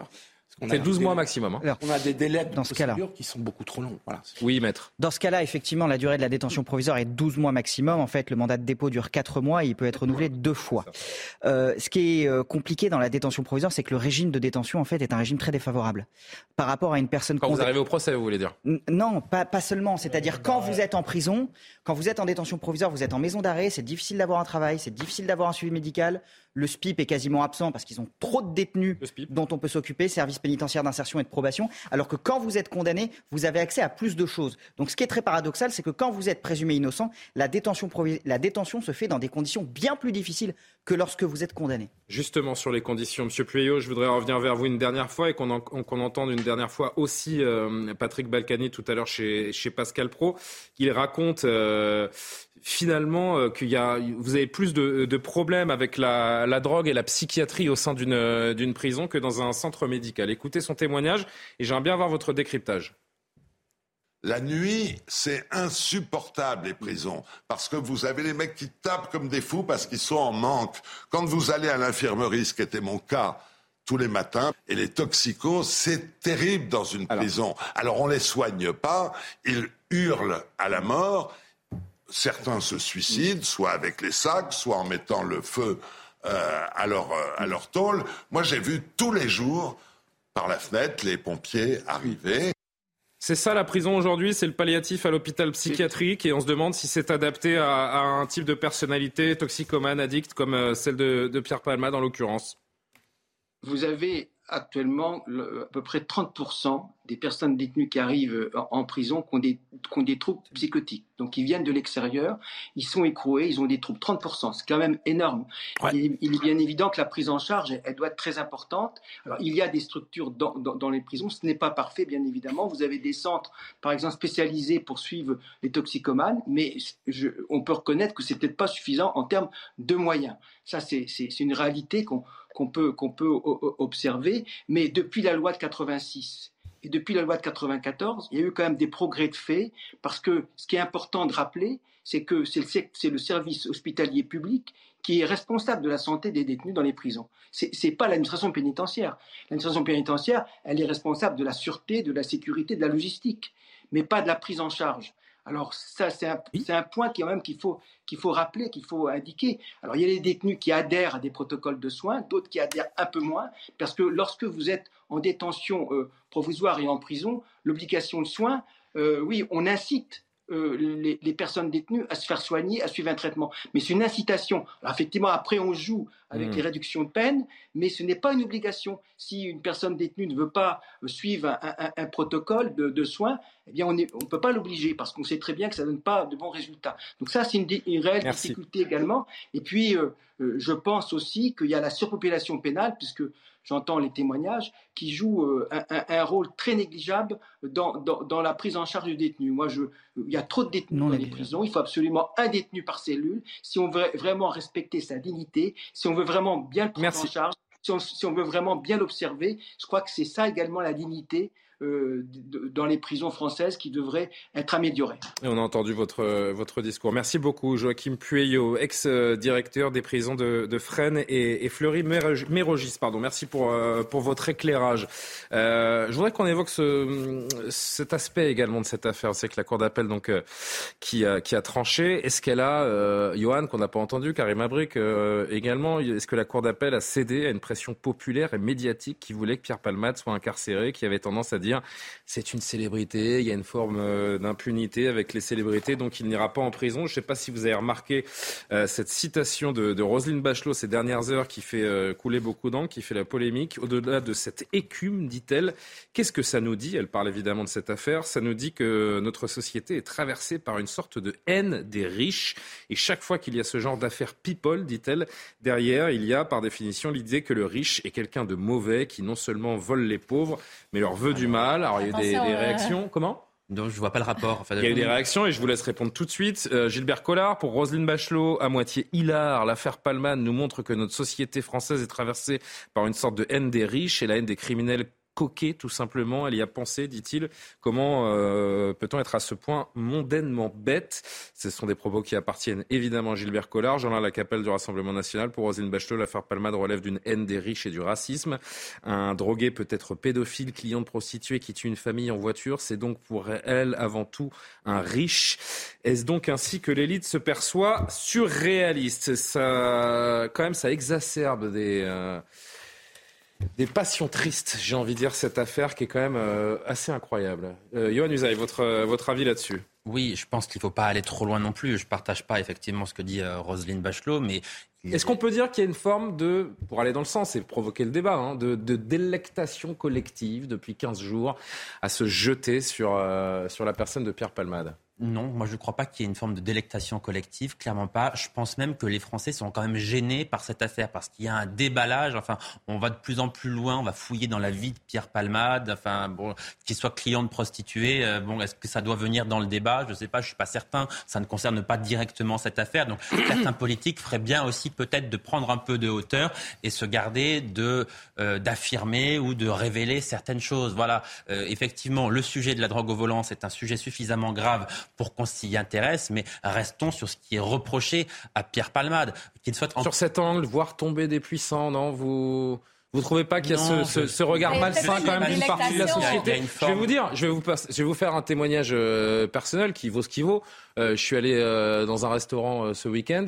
C'est 12 mois maximum. Hein. on a des délais de dans ce cas-là qui sont beaucoup trop longs. Oui, maître. Dans ce cas-là, effectivement, la durée de la détention provisoire est 12 mois maximum. En fait, le mandat de dépôt dure 4 mois et il peut être renouvelé deux fois. Euh, ce qui est euh, compliqué dans la détention provisoire, c'est que le régime de détention, en fait, est un régime très défavorable par rapport à une personne. Quand vous arrivez au procès, vous voulez dire Non, pas, pas seulement. C'est-à-dire quand vous êtes en prison, quand vous êtes en détention provisoire, vous êtes en maison d'arrêt, c'est difficile d'avoir un travail, c'est difficile d'avoir un suivi médical Le SPIP est quasiment absent parce qu'ils ont trop de détenus dont on peut s'occuper, service pénitentiaire d'insertion et de probation, alors que quand vous êtes condamné, vous avez accès à plus de choses. Donc ce qui est très paradoxal, c'est que quand vous êtes présumé innocent, la détention, la détention se fait dans des conditions bien plus difficiles que lorsque vous êtes condamné. Justement, sur les conditions, Monsieur Pueyo, je voudrais revenir vers vous une dernière fois et qu'on entende une dernière fois aussi euh, Patrick Balkany tout à l'heure chez, Pascal Pro. Il raconte euh, finalement euh, qu'il y a, vous avez plus de, problèmes avec la, drogue et la psychiatrie au sein d'une prison que dans un centre médical. Écoutez son témoignage et j'aimerais bien voir votre décryptage. La nuit, c'est insupportable les prisons parce que vous avez les mecs qui tapent comme des fous parce qu'ils sont en manque. Quand vous allez à l'infirmerie, ce qui était mon cas tous les matins, et les toxicos, c'est terrible dans une prison. Alors on les soigne pas, ils hurlent à la mort. Certains se suicident, soit avec les sacs, soit en mettant le feu euh, à, leur, euh, à leur tôle. Moi, j'ai vu tous les jours par la fenêtre les pompiers arriver. C'est ça la prison aujourd'hui, c'est le palliatif à l'hôpital psychiatrique et on se demande si c'est adapté à, un type de personnalité toxicomane, addict comme euh, celle de, de Pierre Palma dans l'occurrence. Vous avez actuellement à peu près 30% des personnes détenues qui arrivent en, prison qui ont, des, qui ont, des, troubles psychotiques. Donc ils viennent de l'extérieur, ils sont écroués, ils ont des troubles 30%. C'est quand même énorme. Il, est bien évident que la prise en charge, elle, doit être très importante. Alors il y a des structures dans, dans, les prisons, ce n'est pas parfait bien évidemment. Vous avez des centres, par exemple, spécialisés pour suivre les toxicomanes, mais je, on peut reconnaître que c'est peut-être pas suffisant en termes de moyens. Ça, c'est une réalité qu'on qu'on peut, peut observer. Mais depuis la loi de 86 et depuis la loi de 94, il y a eu quand même des progrès de fait, parce que ce qui est important de rappeler, c'est que c'est le, service hospitalier public qui est responsable de la santé des détenus dans les prisons. Ce n'est pas l'administration pénitentiaire. L'administration pénitentiaire, elle est responsable de la sûreté, de la sécurité, de la logistique, mais pas de la prise en charge. Alors ça, c'est un, point quand même qu'il faut, qu'il faut rappeler, qu'il faut indiquer. Alors il y a les détenus qui adhèrent à des protocoles de soins, d'autres qui adhèrent un peu moins, parce que lorsque vous êtes en détention euh, provisoire et en prison, l'obligation de soins, euh, oui, on incite euh, les, personnes détenues à se faire soigner, à suivre un traitement. Mais c'est une incitation. Alors effectivement, après, on joue avec mmh. les réductions de peine, mais ce n'est pas une obligation. Si une personne détenue ne veut pas euh, suivre un, protocole de, soins, eh bien, on ne peut pas l'obliger parce qu'on sait très bien que ça ne donne pas de bons résultats. Donc ça, c'est une, réelle difficulté également. Et puis, euh, je pense aussi qu'il y a la surpopulation pénale, puisque j'entends les témoignages, qui jouent euh, un, rôle très négligeable dans, dans, la prise en charge du détenu. Moi, je, il y a trop de détenus dans les prisons. Il faut absolument un détenu par cellule. Si on veut vraiment respecter sa dignité, si on veut vraiment bien le prendre en charge, si on, si on veut vraiment bien l'observer, je crois que c'est ça également la dignité dans les prisons françaises qui devraient être améliorées. Et on a entendu votre, votre discours. Merci beaucoup, Joachim Pueyo, ex-directeur des prisons de, de Fresnes et, et Fleury Mérogis. Pardon. Merci pour, euh, pour votre éclairage. Euh, je voudrais qu'on évoque ce, cet aspect également de cette affaire. C'est que la Cour d'appel donc qui a tranché. Est-ce qu'elle a, Johan, qu'on n'a pas entendu, Karim Abrik également, est-ce que la Cour d'appel a cédé à une pression populaire et médiatique qui voulait que Pierre Palmade soit incarcéré, qui avait tendance à dire c'est une célébrité, il y a une forme euh, d'impunité avec les célébrités, donc il n'ira pas en prison. Je ne sais pas si vous avez remarqué euh, cette citation de, de, Roselyne Bachelot ces dernières heures qui fait euh, couler beaucoup d'encre, qui fait la polémique. Au-delà de cette écume, dit-elle, qu'est-ce que ça nous dit? Elle parle évidemment de cette affaire. Ça nous dit que notre société est traversée par une sorte de haine des riches. Et chaque fois qu'il y a ce genre d'affaires people, dit-elle, derrière, il y a par définition l'idée que le riche est quelqu'un de mauvais qui non seulement vole les pauvres, mais leur veut du mal alors, il y a eu des, euh, réactions. Comment? Non, je vois pas le rapport. il y a eu des réactions et je vous laisse répondre tout de suite. Euh, Gilbert Collard, pour Roselyne Bachelot, à moitié hilar, l'affaire Palman nous montre que notre société française est traversée par une sorte de haine des riches et la haine des criminels coquet, tout simplement. Elle y a pensé, dit-il. Comment euh, peut-on être à ce point mondainement bête? Ce sont des propos qui appartiennent évidemment à Gilbert Collard, Jean-Luc Lacapelle du Rassemblement national. Pour Roselyne Bachelot, l'affaire Palmade relève d'une haine des riches et du racisme. Un drogué peut être pédophile, client de prostituée qui tue une famille en voiture. C'est donc pour elle avant tout un riche. Est-ce donc ainsi que l'élite se perçoit surréaliste? Ça, quand même, ça exacerbe des... Euh, des passions tristes, j'ai envie de dire, cette affaire qui est quand même euh, assez incroyable. Euh, Johan Usaï, votre, votre avis là-dessus? Oui, je pense qu'il ne faut pas aller trop loin non plus. Je ne partage pas effectivement ce que dit euh, Roselyne Bachelot, mais est-ce qu'on peut dire qu'il y a une forme de, pour aller dans le sens et provoquer le débat, hein, de, délectation collective depuis 15 jours à se jeter sur, euh, sur la personne de Pierre Palmade? Non, moi je ne crois pas qu'il y ait une forme de délectation collective, clairement pas. Je pense même que les Français sont quand même gênés par cette affaire parce qu'il y a un déballage. Enfin, on va de plus en plus loin, on va fouiller dans la vie de Pierre Palmade. Enfin, bon, qu'il soit client de prostituée, euh, bon, est-ce que ça doit venir dans le débat? Je ne sais pas, je suis pas certain. Ça ne concerne pas directement cette affaire. Donc, certains politiques feraient bien aussi peut-être de prendre un peu de hauteur et se garder de euh, d'affirmer ou de révéler certaines choses. Voilà, euh, effectivement, le sujet de la drogue au volant, c'est un sujet suffisamment grave pour qu'on s'y intéresse, mais restons sur ce qui est reproché à Pierre Palmade. Qu'il soit Sur cet angle, voir tomber des puissants, non Vous vous trouvez pas qu'il y a ce, regard malsain quand même d'une partie de la société Je vais vous dire, je vais vous, je vais vous faire un témoignage euh, personnel qui vaut ce qu'il vaut. Euh, je suis allé euh, dans un restaurant ce week-end,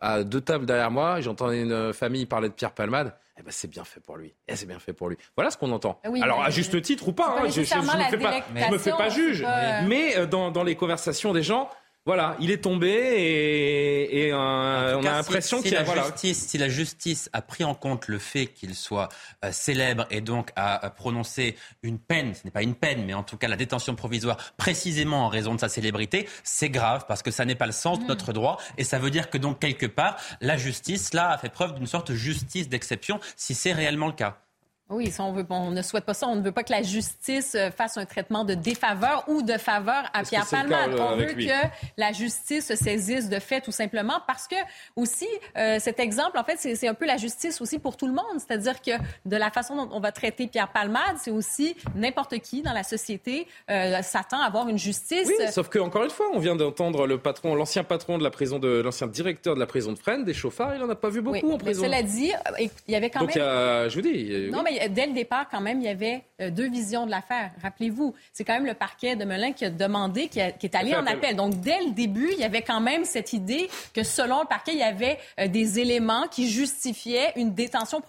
à deux tables derrière moi, j'entendais une famille parler de Pierre Palmade. Eh ben, c'est bien fait pour lui. Eh, c'est bien fait pour lui. Voilà ce qu'on entend. Alors, à juste titre ou pas, hein, je ne me, fais pas, me fais pas juge. Mais euh, dans, dans les conversations des gens, voilà, il est tombé et, on a l'impression qu'il y a. La justice, si la justice a pris en compte le fait qu'il soit euh, célèbre et donc a, prononcé une peine, ce n'est pas une peine, mais en tout cas la détention provisoire précisément en raison de sa célébrité, c'est grave parce que ça n'est pas le sens de mm. notre droit et ça veut dire que donc quelque part la justice là a fait preuve d'une sorte de justice d'exception si c'est réellement le cas. Oui, on, veut, on ne souhaite pas ça. On ne veut pas que la justice euh, fasse un traitement de défaveur ou de faveur à Pierre Palmade. Euh, on veut que la justice se saisisse de fait, tout simplement, parce que aussi euh, cet exemple, en fait, c'est un peu la justice aussi pour tout le monde. C'est-à-dire que de la façon dont on va traiter Pierre Palmade, c'est aussi n'importe qui dans la société s'attend à avoir une justice. Oui, sauf que encore une fois, on vient d'entendre le patron, l'ancien patron de la prison de l'ancien directeur de la prison de Fresnes, des chauffards, il en a pas vu beaucoup en prison. Cela dit, il y avait quand Donc, même. Donc, je vous dis. Non, mais dès le départ, quand même, il y avait euh, deux visions de l'affaire. Rappelez-vous, c'est quand même le parquet de Melun qui a demandé, qui, est allé en appel. Donc, dès le début, il y avait quand même cette idée que, selon le parquet, il y avait euh, des éléments qui justifiaient une détention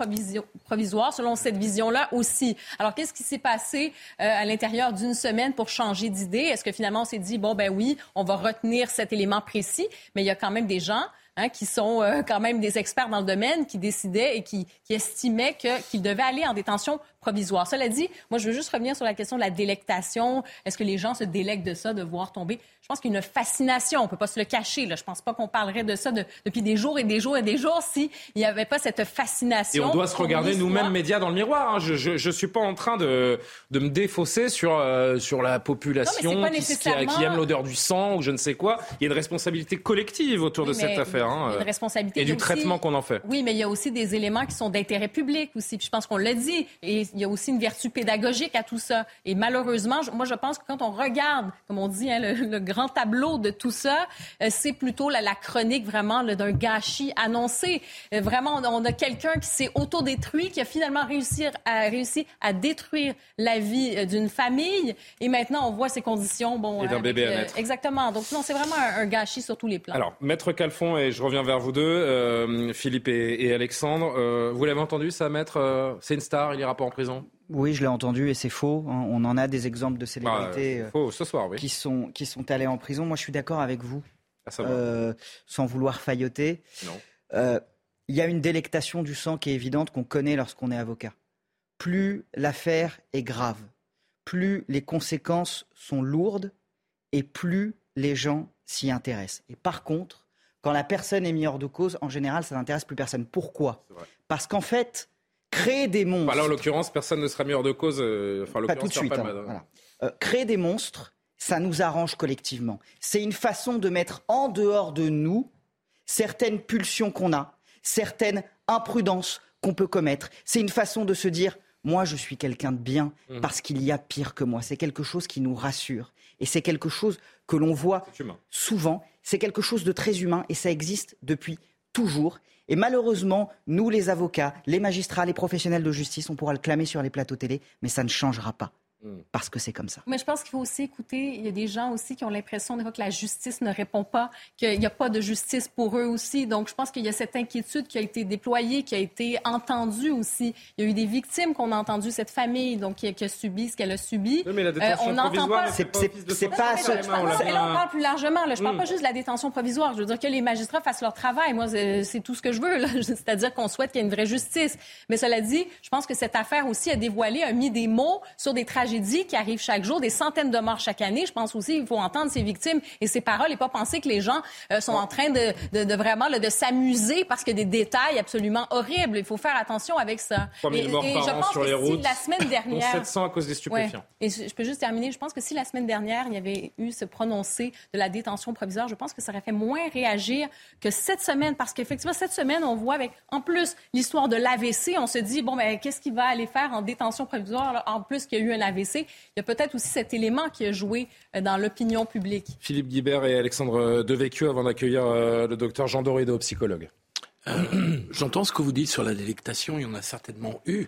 provisoire, selon cette vision-là aussi. Alors, qu'est-ce qui s'est passé euh, à l'intérieur d'une semaine pour changer d'idée? Est-ce que finalement, on s'est dit, bon, ben oui, on va retenir cet élément précis, mais il y a quand même des gens Hein, qui sont euh, quand même des experts dans le domaine, qui décidaient et qui, qui estimaient qu'ils devaient aller en détention provisoire. Cela dit, moi, je veux juste revenir sur la question de la délectation. Est-ce que les gens se délectent de ça, de voir tomber? Je pense qu'il y a une fascination. On ne peut pas se le cacher. Là. Je ne pense pas qu'on parlerait de ça depuis des jours et des jours et des jours s'il n'y avait pas cette fascination. Et on doit se regarder nous-mêmes, médias, dans le miroir. Hein. Je ne suis pas en train de, de me défausser sur, euh, sur la population qui, aime l'odeur du sang ou je ne sais quoi. Il y a une responsabilité collective autour de cette affaire. Hein, une responsabilité. Et du traitement qu'on en fait. Oui, mais il y a aussi des éléments qui sont d'intérêt public aussi. je pense qu'on l'a dit. Et il y a aussi une vertu pédagogique à tout ça. Et malheureusement, moi, je pense que quand on regarde, comme on dit, hein, le, grand tableau de tout ça, euh, c'est plutôt la, chronique vraiment d'un gâchis annoncé. Euh, vraiment, on a quelqu'un qui s'est autodétruit, qui a finalement réussi à, réussi à détruire la vie euh, d'une famille. Et maintenant, on voit ses conditions. Bon, et d'un bébé à naître. Exactement. Donc, non, c'est vraiment un, gâchis sur tous les plans. Alors, Maître Calfon, et je reviens vers vous deux, Philippe et, Alexandre, vous l'avez entendu, ça, Maître C'est une star, il ira pas en prison oui, je l'ai entendu et c'est faux. Hein. On en a des exemples de célébrités bah, euh, ce soir, qui, sont, qui sont allés en prison. Moi, je suis d'accord avec vous, ah, euh, sans vouloir failloter. Euh, il y a une délectation du sang qui est évidente qu'on connaît lorsqu'on est avocat. Plus l'affaire est grave, plus les conséquences sont lourdes et plus les gens s'y intéressent. Et par contre, quand la personne est mise hors de cause, en général, ça n'intéresse plus personne. Pourquoi? Parce qu'en fait, créer des monstres. là, en l'occurrence, personne ne sera mis hors de cause. Euh, enfin, pas tout de suite. Hein, euh, créer des monstres, ça nous arrange collectivement. C'est une façon de mettre en dehors de nous certaines pulsions qu'on a, certaines imprudences qu'on peut commettre. C'est une façon de se dire moi, je suis quelqu'un de bien mmh. parce qu'il y a pire que moi. C'est quelque chose qui nous rassure. Et c'est quelque chose que l'on voit souvent. C'est quelque chose de très humain et ça existe depuis toujours. Et malheureusement, nous, les avocats, les magistrats, les professionnels de justice, on pourra le clamer sur les plateaux télé, mais ça ne changera pas. Parce que c'est comme ça. Mais je pense qu'il faut aussi écouter. Il y a des gens aussi qui ont l'impression des fois que la justice ne répond pas, qu'il n'y a pas de justice pour eux aussi. Donc, je pense qu'il y a cette inquiétude qui a été déployée, qui a été entendue aussi. Il y a eu des victimes qu'on a entendues, cette famille donc, qui, a subi ce qu'elle a subi. mais la détention on n'entend pas. C'est pas. Mais là, on parle plus largement. Là. Je parle pas juste de la détention provisoire. Je veux dire que les magistrats fassent leur travail. Moi, c'est tout ce que je veux. C'est-à-dire qu'on souhaite qu'il y ait une vraie justice. Mais cela dit, je pense que cette affaire aussi a dévoilé, a mis des mots sur des tragédies qui arrivent chaque jour, des centaines de morts chaque année. Je pense aussi qu'il faut entendre ces victimes et ces paroles et pas penser que les gens euh, sont en train de, de, de vraiment de s'amuser parce a des détails absolument horribles. Il faut faire attention avec ça. 3 000 morts par je pense sur que les si routes, la semaine dernière, 700 à cause des stupéfiants. Ouais. Et je peux juste terminer. Je pense que si la semaine dernière, il y avait eu ce prononcé de la détention provisoire, je pense que ça aurait fait moins réagir que cette semaine. Parce qu'effectivement, cette semaine, on voit avec, en plus, l'histoire de l'AVC, on se dit, bon, ben, qu'est-ce qu'il va aller faire en détention provisoire, là, en plus qu'il y a eu un AVC? Il y a peut-être aussi cet élément qui a joué euh, dans l'opinion publique. Philippe Guibert et Alexandre Devecchio avant d'accueillir euh, le docteur Jean Dorido, psychologue. Euh, J'entends ce que vous dites sur la délectation, il y en a certainement eu.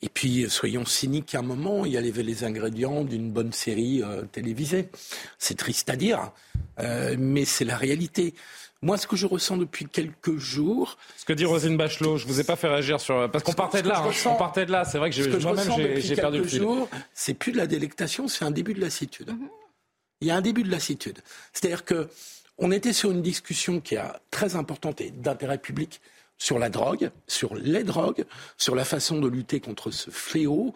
Et puis, soyons cyniques un moment, il y a les, les ingrédients d'une bonne série euh, télévisée. C'est triste à dire, euh, mais c'est la réalité. Moi, ce que je ressens depuis quelques jours. Ce que dit Rosine Bachelot, je vous ai pas fait réagir sur. Parce qu'on partait de là. Hein, on partait de là. C'est vrai que, que moi-même, j'ai perdu le fil. jours, c'est plus de la délectation, c'est un début de lassitude. Mm -hmm. Il y a un début de lassitude. C'est-à-dire que on était sur une discussion qui est très importante et d'intérêt public sur la drogue, sur les drogues, sur la façon de lutter contre ce fléau.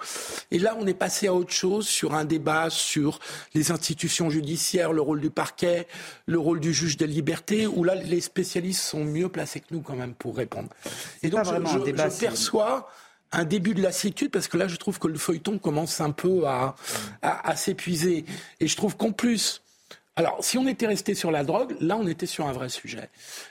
Et là, on est passé à autre chose, sur un débat sur les institutions judiciaires, le rôle du parquet, le rôle du juge des libertés, où là, les spécialistes sont mieux placés que nous quand même pour répondre. Et donc, je, je, débat, je perçois un début de lassitude parce que là, je trouve que le feuilleton commence un peu à, à, à s'épuiser. Et je trouve qu'en plus, alors, si on était resté sur la drogue, là, on était sur un vrai sujet.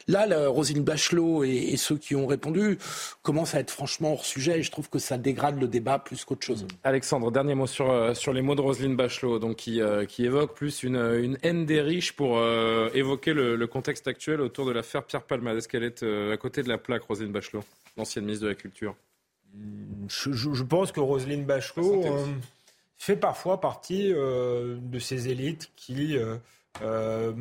Là, la Rosine Bachelot et, et, ceux qui ont répondu commencent à être franchement hors sujet et je trouve que ça dégrade le débat plus qu'autre chose. Alexandre, dernier mot sur, euh, sur les mots de Roselyne Bachelot, donc qui, euh, qui évoque plus une, une haine des riches pour euh, évoquer le, le, contexte actuel autour de l'affaire Pierre Palmade. Est-ce qu'elle est à côté de la plaque, Roselyne Bachelot, l'ancienne ministre de la Culture? Je, je, je, pense que Roselyne Bachelot fait parfois partie euh, de ces élites qui, euh, euh,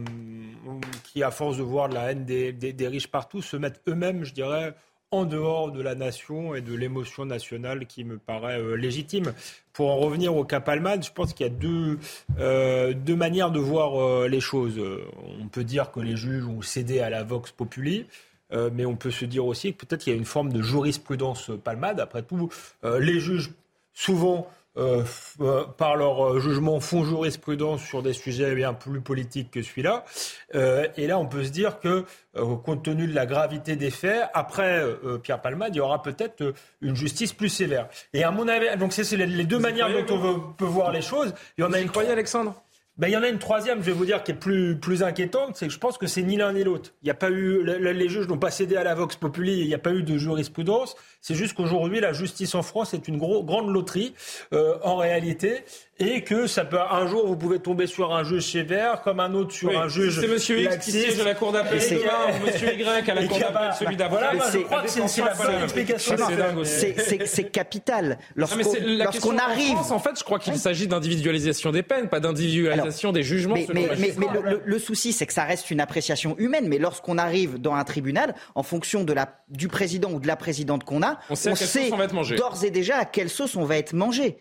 qui, à force de voir de la haine des, des, riches partout, se mettent eux-mêmes, je dirais, en dehors de la nation et de l'émotion nationale qui me paraît légitime. Pour en revenir au cas Palmade, je pense qu'il y a deux, deux manières de voir les choses. On peut dire que les juges ont cédé à la vox populi. mais on peut se dire aussi que peut-être qu'il y a une forme de jurisprudence palmade. Après tout, les juges, souvent, euh, euh, par leur euh, jugement, font jurisprudence sur des sujets bien plus politiques que celui-là. Euh, et là, on peut se dire que, compte tenu de la gravité des faits, après Pierre Palmade, il y aura peut-être une justice plus sévère. Et à mon avis, donc c'est les, les, deux Vous manières dont on veut, peut voir les choses. Il y en Vous a une croyez, Alexandre? Ben, il y en a une troisième, je vais vous dire, qui est plus, plus inquiétante, c'est que je pense que c'est ni l'un ni l'autre. Il y a pas eu, les, juges n'ont pas cédé à la Vox Populi, il n'y a pas eu de jurisprudence. C'est juste qu'aujourd'hui, la justice en France est une grande loterie, euh, en réalité, et que ça peut, un jour, vous pouvez tomber sur un juge sévère, comme un autre sur oui, un juge. C'est monsieur X qui siège à la cour d'appel, ou monsieur Y à la cour d'appel, celui d'après. Voilà, moi, je crois que c'est la bonne explication. C'est capital. Lorsqu'on arrive. En fait, je crois qu'il s'agit d'individualisation des peines, pas d'individualisation des jugements. Mais, mais, mais, mais le, le, souci, c'est que ça reste une appréciation humaine. Mais lorsqu'on arrive dans un tribunal, en fonction de la, du président ou de la présidente qu'on a, on sait, on sait d'ores et déjà à quelle sauce on va être mangé.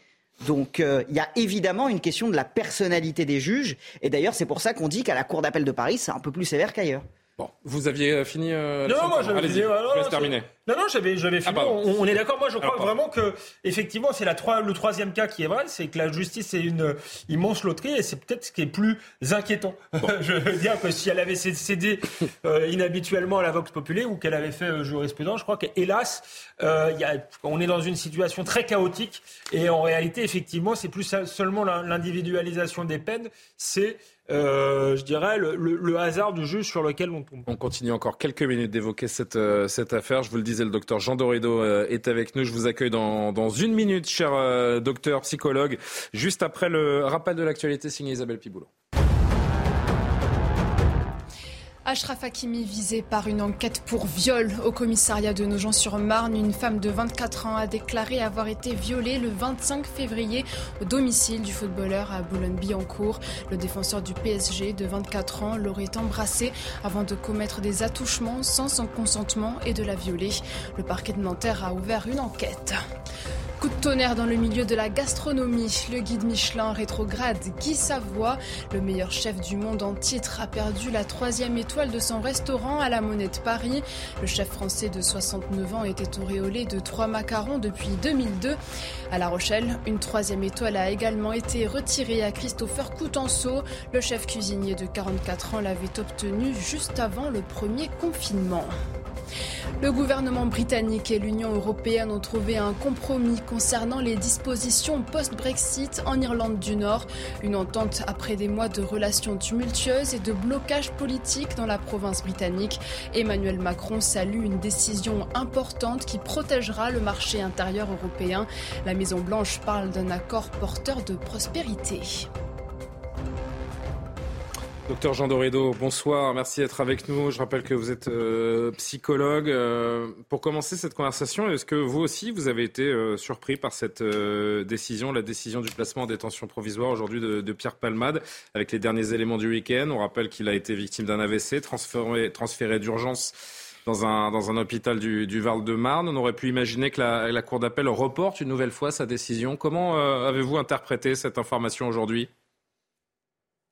Donc euh, il y a évidemment une question de la personnalité des juges. Et d'ailleurs, c'est pour ça qu'on dit qu'à la Cour d'appel de Paris, c'est un peu plus sévère qu'ailleurs. Bon, vous aviez fini euh, Non, moi j'avais fini. Alors, je laisse terminer. Non, non, j'avais, j'avais fini. Ah, on, on, est d'accord. Moi, je crois ah, vraiment que, effectivement, c'est la trois, le troisième cas qui est vrai, c'est que la justice est une immense loterie et c'est peut-être ce qui est plus inquiétant. Bon. je veux dire que si elle avait cédé euh, inhabituellement à la Vox Populi ou qu'elle avait fait euh, jurisprudence, je crois qu'hélas, euh, y a, on est dans une situation très chaotique et en réalité, effectivement, c'est plus seulement l'individualisation des peines, c'est euh, je dirais, le, hasard du juge sur lequel on tombe. On continue encore quelques minutes d'évoquer cette, euh, cette affaire. Je vous le disais, le docteur Jean Dorido euh, est avec nous. Je vous accueille dans, dans une minute, cher docteur psychologue, juste après le rappel de l'actualité signé Isabelle Piboulot. Ashraf Hakimi visé par une enquête pour viol au commissariat de Nogent-sur-Marne. Une femme de 24 ans a déclaré avoir été violée le 25 février au domicile du footballeur à Boulogne-Billancourt. Le défenseur du PSG de 24 ans l'aurait embrassé avant de commettre des attouchements sans son consentement et de la violer. Le parquet de Nanterre a ouvert une enquête. Coup de tonnerre dans le milieu de la gastronomie. Le guide Michelin rétrograde Guy Savoie, le meilleur chef du monde en titre, a perdu la troisième étoile de son restaurant à la Monnaie de Paris. Le chef français de 69 ans était auréolé de trois macarons depuis 2002. À La Rochelle, une troisième étoile a également été retirée à Christopher Coutenceau. Le chef cuisinier de 44 ans l'avait obtenu juste avant le premier confinement. Le gouvernement britannique et l'Union européenne ont trouvé un compromis concernant les dispositions post-Brexit en Irlande du Nord. Une entente après des mois de relations tumultueuses et de blocage politique dans la province britannique. Emmanuel Macron salue une décision importante qui protégera le marché intérieur européen. La Maison-Blanche parle d'un accord porteur de prospérité. Docteur Jean Dorido, bonsoir, merci d'être avec nous. Je rappelle que vous êtes euh, psychologue. Euh, pour commencer cette conversation, est-ce que vous aussi, vous avez été euh, surpris par cette décision, la décision du placement en détention provisoire aujourd'hui de, Pierre Palmade, avec les derniers éléments du week-end? On rappelle qu'il a été victime d'un AVC, transféré, d'urgence dans un, dans un hôpital du, du Val-de-Marne. On aurait pu imaginer que la, la Cour d'appel reporte une nouvelle fois sa décision. Comment avez-vous interprété cette information aujourd'hui?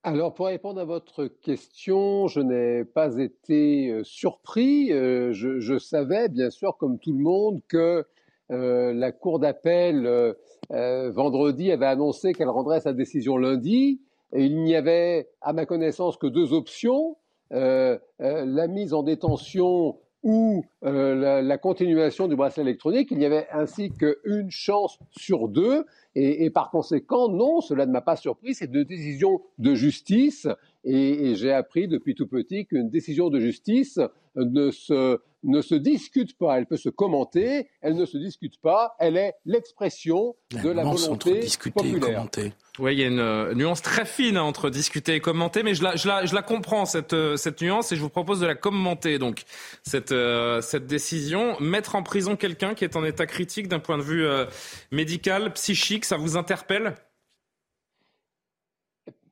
Alors, pour répondre à votre question, je n'ai pas été surpris. Je, savais, bien sûr, comme tout le monde, que la Cour d'appel, vendredi, avait annoncé qu'elle rendrait sa décision lundi. Et il n'y avait, à ma connaissance, que deux options. la mise en détention ou la, continuation du bracelet électronique. Il n'y avait ainsi qu'une chance sur deux. Et, par conséquent, non, cela ne m'a pas surpris. C'est une décision de justice. Et, j'ai appris depuis tout petit qu'une décision de justice ne se, ne se discute pas. Elle peut se commenter, elle ne se discute pas. Elle est l'expression de la volonté populaire. Oui, il y a une euh, nuance très fine entre discuter et commenter, mais je la, je la, je la comprends, cette, euh, cette nuance, et je vous propose de la commenter, donc, cette, euh, cette décision. Mettre en prison quelqu'un qui est en état critique d'un point de vue médical, psychique, ça vous interpelle?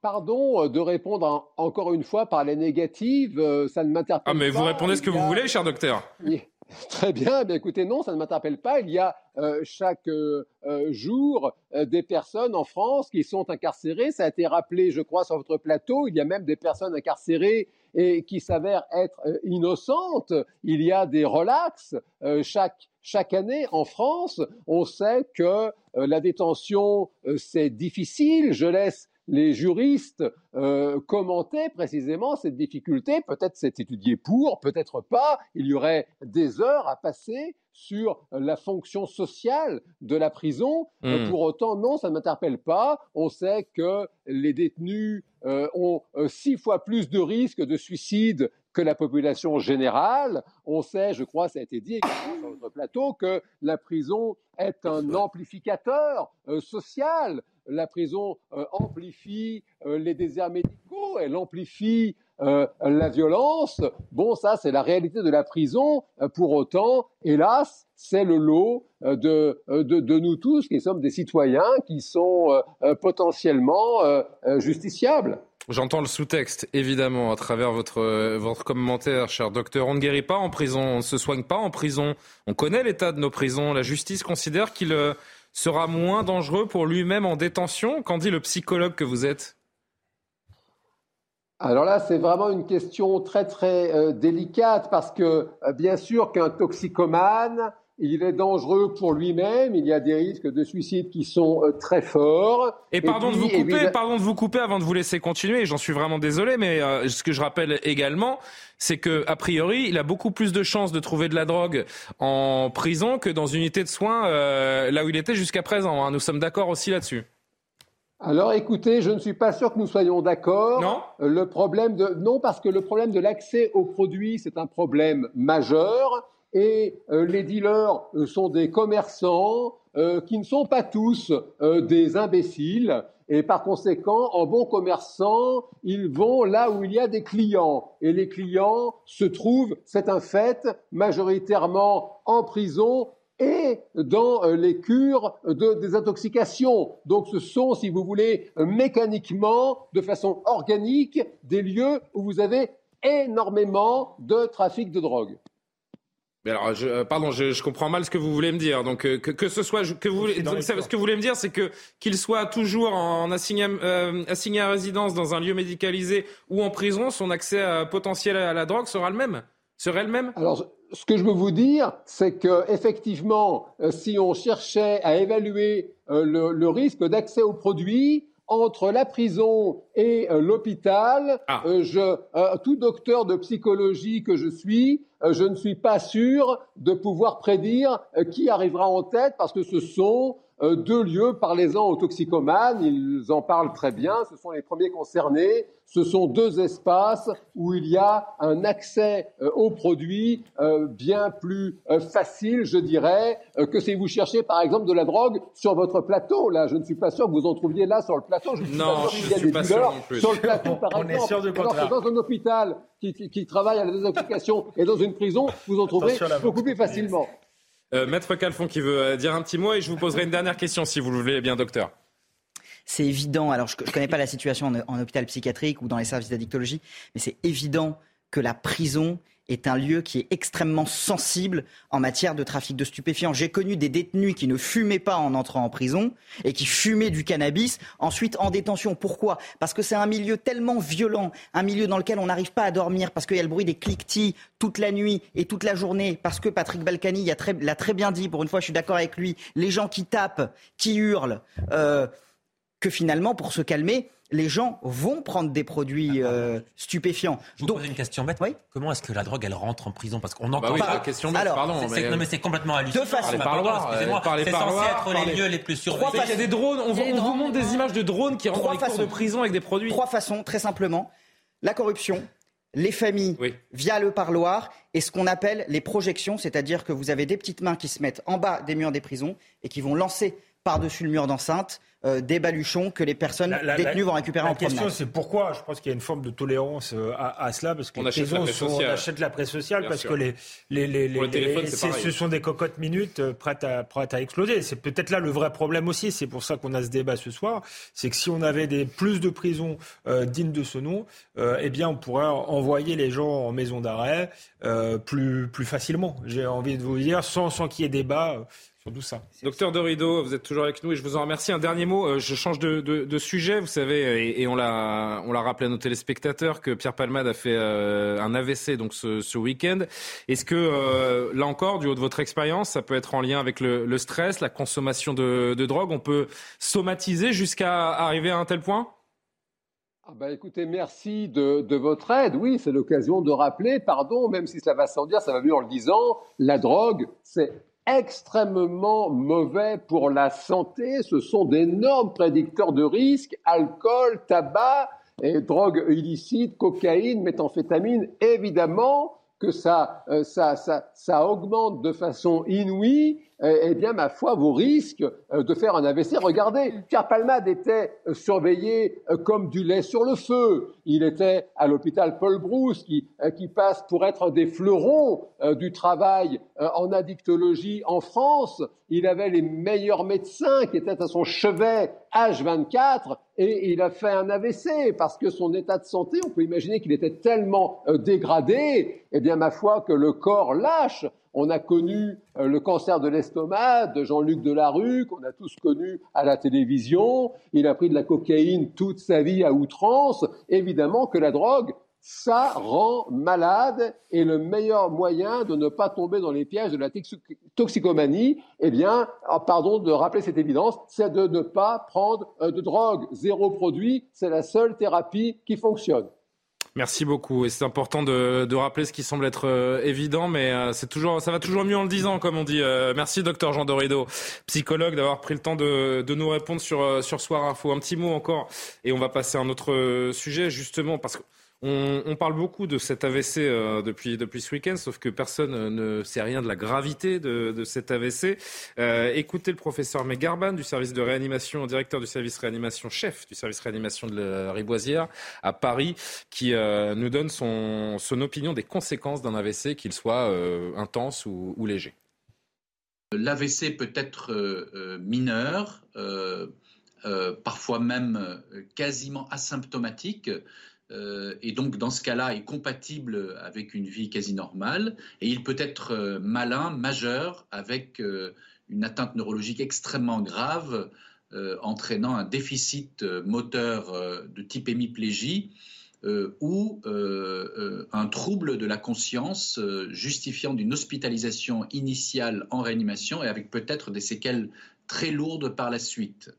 Pardon de répondre encore une fois par les négatives, ça ne m'interpelle pas. Ah, mais vous répondez ce que vous voulez, cher docteur. Très bien, bien écoutez, non, ça ne m'interpelle pas. Il y a euh, chaque euh, euh, jour des personnes en France qui sont incarcérées. Ça a été rappelé, je crois, sur votre plateau. Il y a même des personnes incarcérées et qui s'avèrent être innocentes. Il y a des relax chaque chaque année en France. On sait que la détention c'est difficile. Je laisse les juristes euh, commentaient précisément cette difficulté. Peut-être c'est étudié pour, peut-être pas. Il y aurait des heures à passer sur la fonction sociale de la prison. Hmm. Pour autant, non, ça ne m'interpelle pas. On sait que les détenus euh, ont euh, six fois plus de risques de suicide que la population générale. On sait, je crois, ça a été dit sur notre plateau, que la prison est un amplificateur social la prison euh, amplifie euh, les déserts médicaux, elle amplifie euh, la violence. Bon, ça, c'est la réalité de la prison. pour autant, hélas, c'est le lot de, de, nous tous qui sommes des citoyens qui sont potentiellement justiciables. J'entends le sous-texte, évidemment, à travers votre, votre commentaire, cher docteur. On ne guérit pas en prison, on ne se soigne pas en prison. On connaît l'état de nos prisons. La justice considère qu'il sera moins dangereux pour lui-même en détention Qu'en dit le psychologue que vous êtes? Alors là, c'est vraiment une question très très euh, délicate parce que euh, bien sûr qu'un toxicomane, il est dangereux pour lui-même, il y a des risques de suicide qui sont euh, très forts. Et, pardon, de vous couper, pardon de vous couper avant de vous laisser continuer, j'en suis vraiment désolé, mais euh, ce que je rappelle également, c'est que a priori, il a beaucoup plus de chances de trouver de la drogue en prison que dans une unité de soins euh, là où il était jusqu'à présent. Hein. Nous sommes d'accord aussi là-dessus. Alors écoutez, je ne suis pas sûr que nous soyons d'accord. Non. Le problème de non parce que le problème de l'accès aux produits, c'est un problème majeur et euh, les dealers euh, sont des commerçants euh, qui ne sont pas tous des imbéciles Et par conséquent, en bon commerçant, ils vont là où il y a des clients. Et les clients se trouvent, c'est un fait, majoritairement en prison et dans les cures de désintoxication. Donc ce sont, si vous voulez, mécaniquement, de façon organique, des lieux où vous avez énormément de trafic de drogue. Mais alors, je, euh, pardon, je, je, comprends mal ce que vous voulez me dire. Donc, euh, que, que ce soit, que vous ce que vous voulez me dire, c'est que qu'il soit toujours en assigné, euh, assigné à résidence dans un lieu médicalisé ou en prison, son accès à, potentiel à la drogue sera le même, serait le même? Alors, ce que je veux vous dire, c'est que effectivement, si on cherchait à évaluer le, le risque d'accès aux produits, entre la prison et euh, l'hôpital, ah. euh, je, euh, tout docteur de psychologie que je suis, je ne suis pas sûr de pouvoir prédire qui arrivera en tête parce que ce sont deux lieux, parlez-en aux toxicomanes, ils en parlent très bien, ce sont les premiers concernés, ce sont deux espaces où il y a un accès euh, aux produits euh, bien plus euh, facile, je dirais, que si vous cherchez par exemple de la drogue sur votre plateau. Là, je ne suis pas sûr que vous en trouviez là sur le plateau. Je ne suis non, pas sûr qu'il y a des dealers sur le plateau, par On exemple. Est sûr du Alors que dans un hôpital qui, qui travaille à la désintoxication et dans une prison, vous en trouverez beaucoup plus facilement. Euh, Maître Calfon qui veut dire un petit mot et je vous poserai une dernière question si vous le voulez bien, docteur c'est évident. Alors, je ne connais pas la situation en, en, hôpital psychiatrique ou dans les services d'addictologie, mais c'est évident que la prison est un lieu qui est extrêmement sensible en matière de trafic de stupéfiants. J'ai connu des détenus qui ne fumaient pas en entrant en prison et qui fumaient du cannabis ensuite en détention. Pourquoi? Parce que c'est un milieu tellement violent, un milieu dans lequel on n'arrive pas à dormir parce qu'il y a le bruit des cliquetis toute la nuit et toute la journée. Parce que Patrick Balkany l'a très, bien dit, pour une fois je suis d'accord avec lui, les gens qui tapent, qui hurlent. Euh, que finalement, pour se calmer, les gens vont prendre des produits euh, stupéfiants. Je vous Donc, pose une question bête. Oui Comment est-ce que la drogue, elle rentre en prison? Parce qu'on entend bah oui, pas. La question bête, Alors, pardon. Mais... Non, mais c'est complètement hallucinant. De façon. Excusez-moi. C'est censé être les lieux les plus surveillés. Il y a des drones. On, on vous montre des images de drones qui rentrent dans les cours de prison avec des produits. Trois façons, très simplement. La corruption, les familles oui. via le parloir et ce qu'on appelle les projections, c'est-à-dire que vous avez des petites mains qui se mettent en bas des murs des prisons et qui vont lancer par-dessus le mur d'enceinte euh, des baluchons que les personnes la, la, détenues vont récupérer la en promenade. La question, c'est pourquoi Je pense qu'il y a une forme de tolérance euh, à, à cela, parce que on les achète sont, on achète la presse sociale, Bien parce sûr. que les, les, les, téléphone, les- ce sont des cocottes minutes euh, prêtes à, prêtes à exploser. C'est peut-être là le vrai problème aussi. C'est pour ça qu'on a ce débat ce soir. C'est que si on avait des, plus de prisons euh, dignes de ce nom, euh, eh bien, on pourrait envoyer les gens en maison d'arrêt euh, plus, plus facilement. J'ai envie de vous dire, sans, sans qu'il y ait débat euh, sur tout ça. Docteur Dorido, vous êtes toujours avec nous et je vous en remercie. Un dernier mot, euh, je change de, de- de sujet. Vous savez, et, et on l'a on l'a rappelé à nos téléspectateurs que Pierre Palmade a fait euh, un AVC donc ce, ce week-end. Est-ce que euh, là encore, du haut de votre expérience, ça peut être en lien avec le, le stress, la consommation de, de drogue? On peut somatiser jusqu'à arriver à un tel point? Ah bah écoutez, merci de, de votre aide. Oui, c'est l'occasion de rappeler, pardon, même si cela va sans dire, ça va mieux en le disant, la drogue, c'est extrêmement mauvais pour la santé. Ce sont d'énormes prédicteurs de risque, alcool, tabac, et drogue illicite, cocaïne, méthamphétamine, évidemment que ça, euh, ça, ça, ça augmente de façon inouïe, eh bien, ma foi, vos risques euh, de faire un AVC. Regardez, Pierre Palmade était euh, surveillé euh, comme du lait sur le feu. Il était à l'hôpital Paul Brousse, qui, passe pour être des fleurons du travail en addictologie en France. Il avait les meilleurs médecins qui étaient à son chevet H24 et il a fait un AVC parce que son état de santé, on peut imaginer qu'il était tellement dégradé, eh bien, ma foi, que le corps lâche. On a connu euh, le cancer de l'estomac de Jean-Luc Delarue, qu'on a tous connu à la télévision. Il a pris de la cocaïne toute sa vie à outrance. Évidemment que la drogue, ça rend malade et le meilleur moyen de ne pas tomber dans les pièges de la toxi- toxicomanie, eh bien, ah, pardon de rappeler cette évidence, c'est de ne pas prendre euh, de drogue. Zéro produit, c'est la seule thérapie qui fonctionne. Merci beaucoup. Et c'est important de, rappeler ce qui semble être euh, évident, mais euh, c'est toujours, ça va toujours mieux en le disant, comme on dit. Euh, merci, docteur Jean Dorido, psychologue, d'avoir pris le temps de, de nous répondre sur, sur Soir Info. Un petit mot encore, et on va passer à un autre sujet, justement, parce que On, parle beaucoup de cet AVC euh, depuis, ce week-end, sauf que personne ne sait rien de la gravité de, cet AVC. Euh, écoutez le professeur Megarban du service de réanimation, directeur du service réanimation, chef du service réanimation de la Riboisière à Paris, qui euh, nous donne son, opinion des conséquences d'un AVC, qu'il soit intense ou léger. L'AVC peut être mineur, parfois même quasiment asymptomatique. Euh, et donc dans ce cas-là est compatible avec une vie quasi normale, et il peut être euh, malin, majeur, avec euh, une atteinte neurologique extrêmement grave, entraînant un déficit moteur de type hémiplégie ou un trouble de la conscience justifiant d'une hospitalisation initiale en réanimation et avec peut-être des séquelles très lourdes par la suite.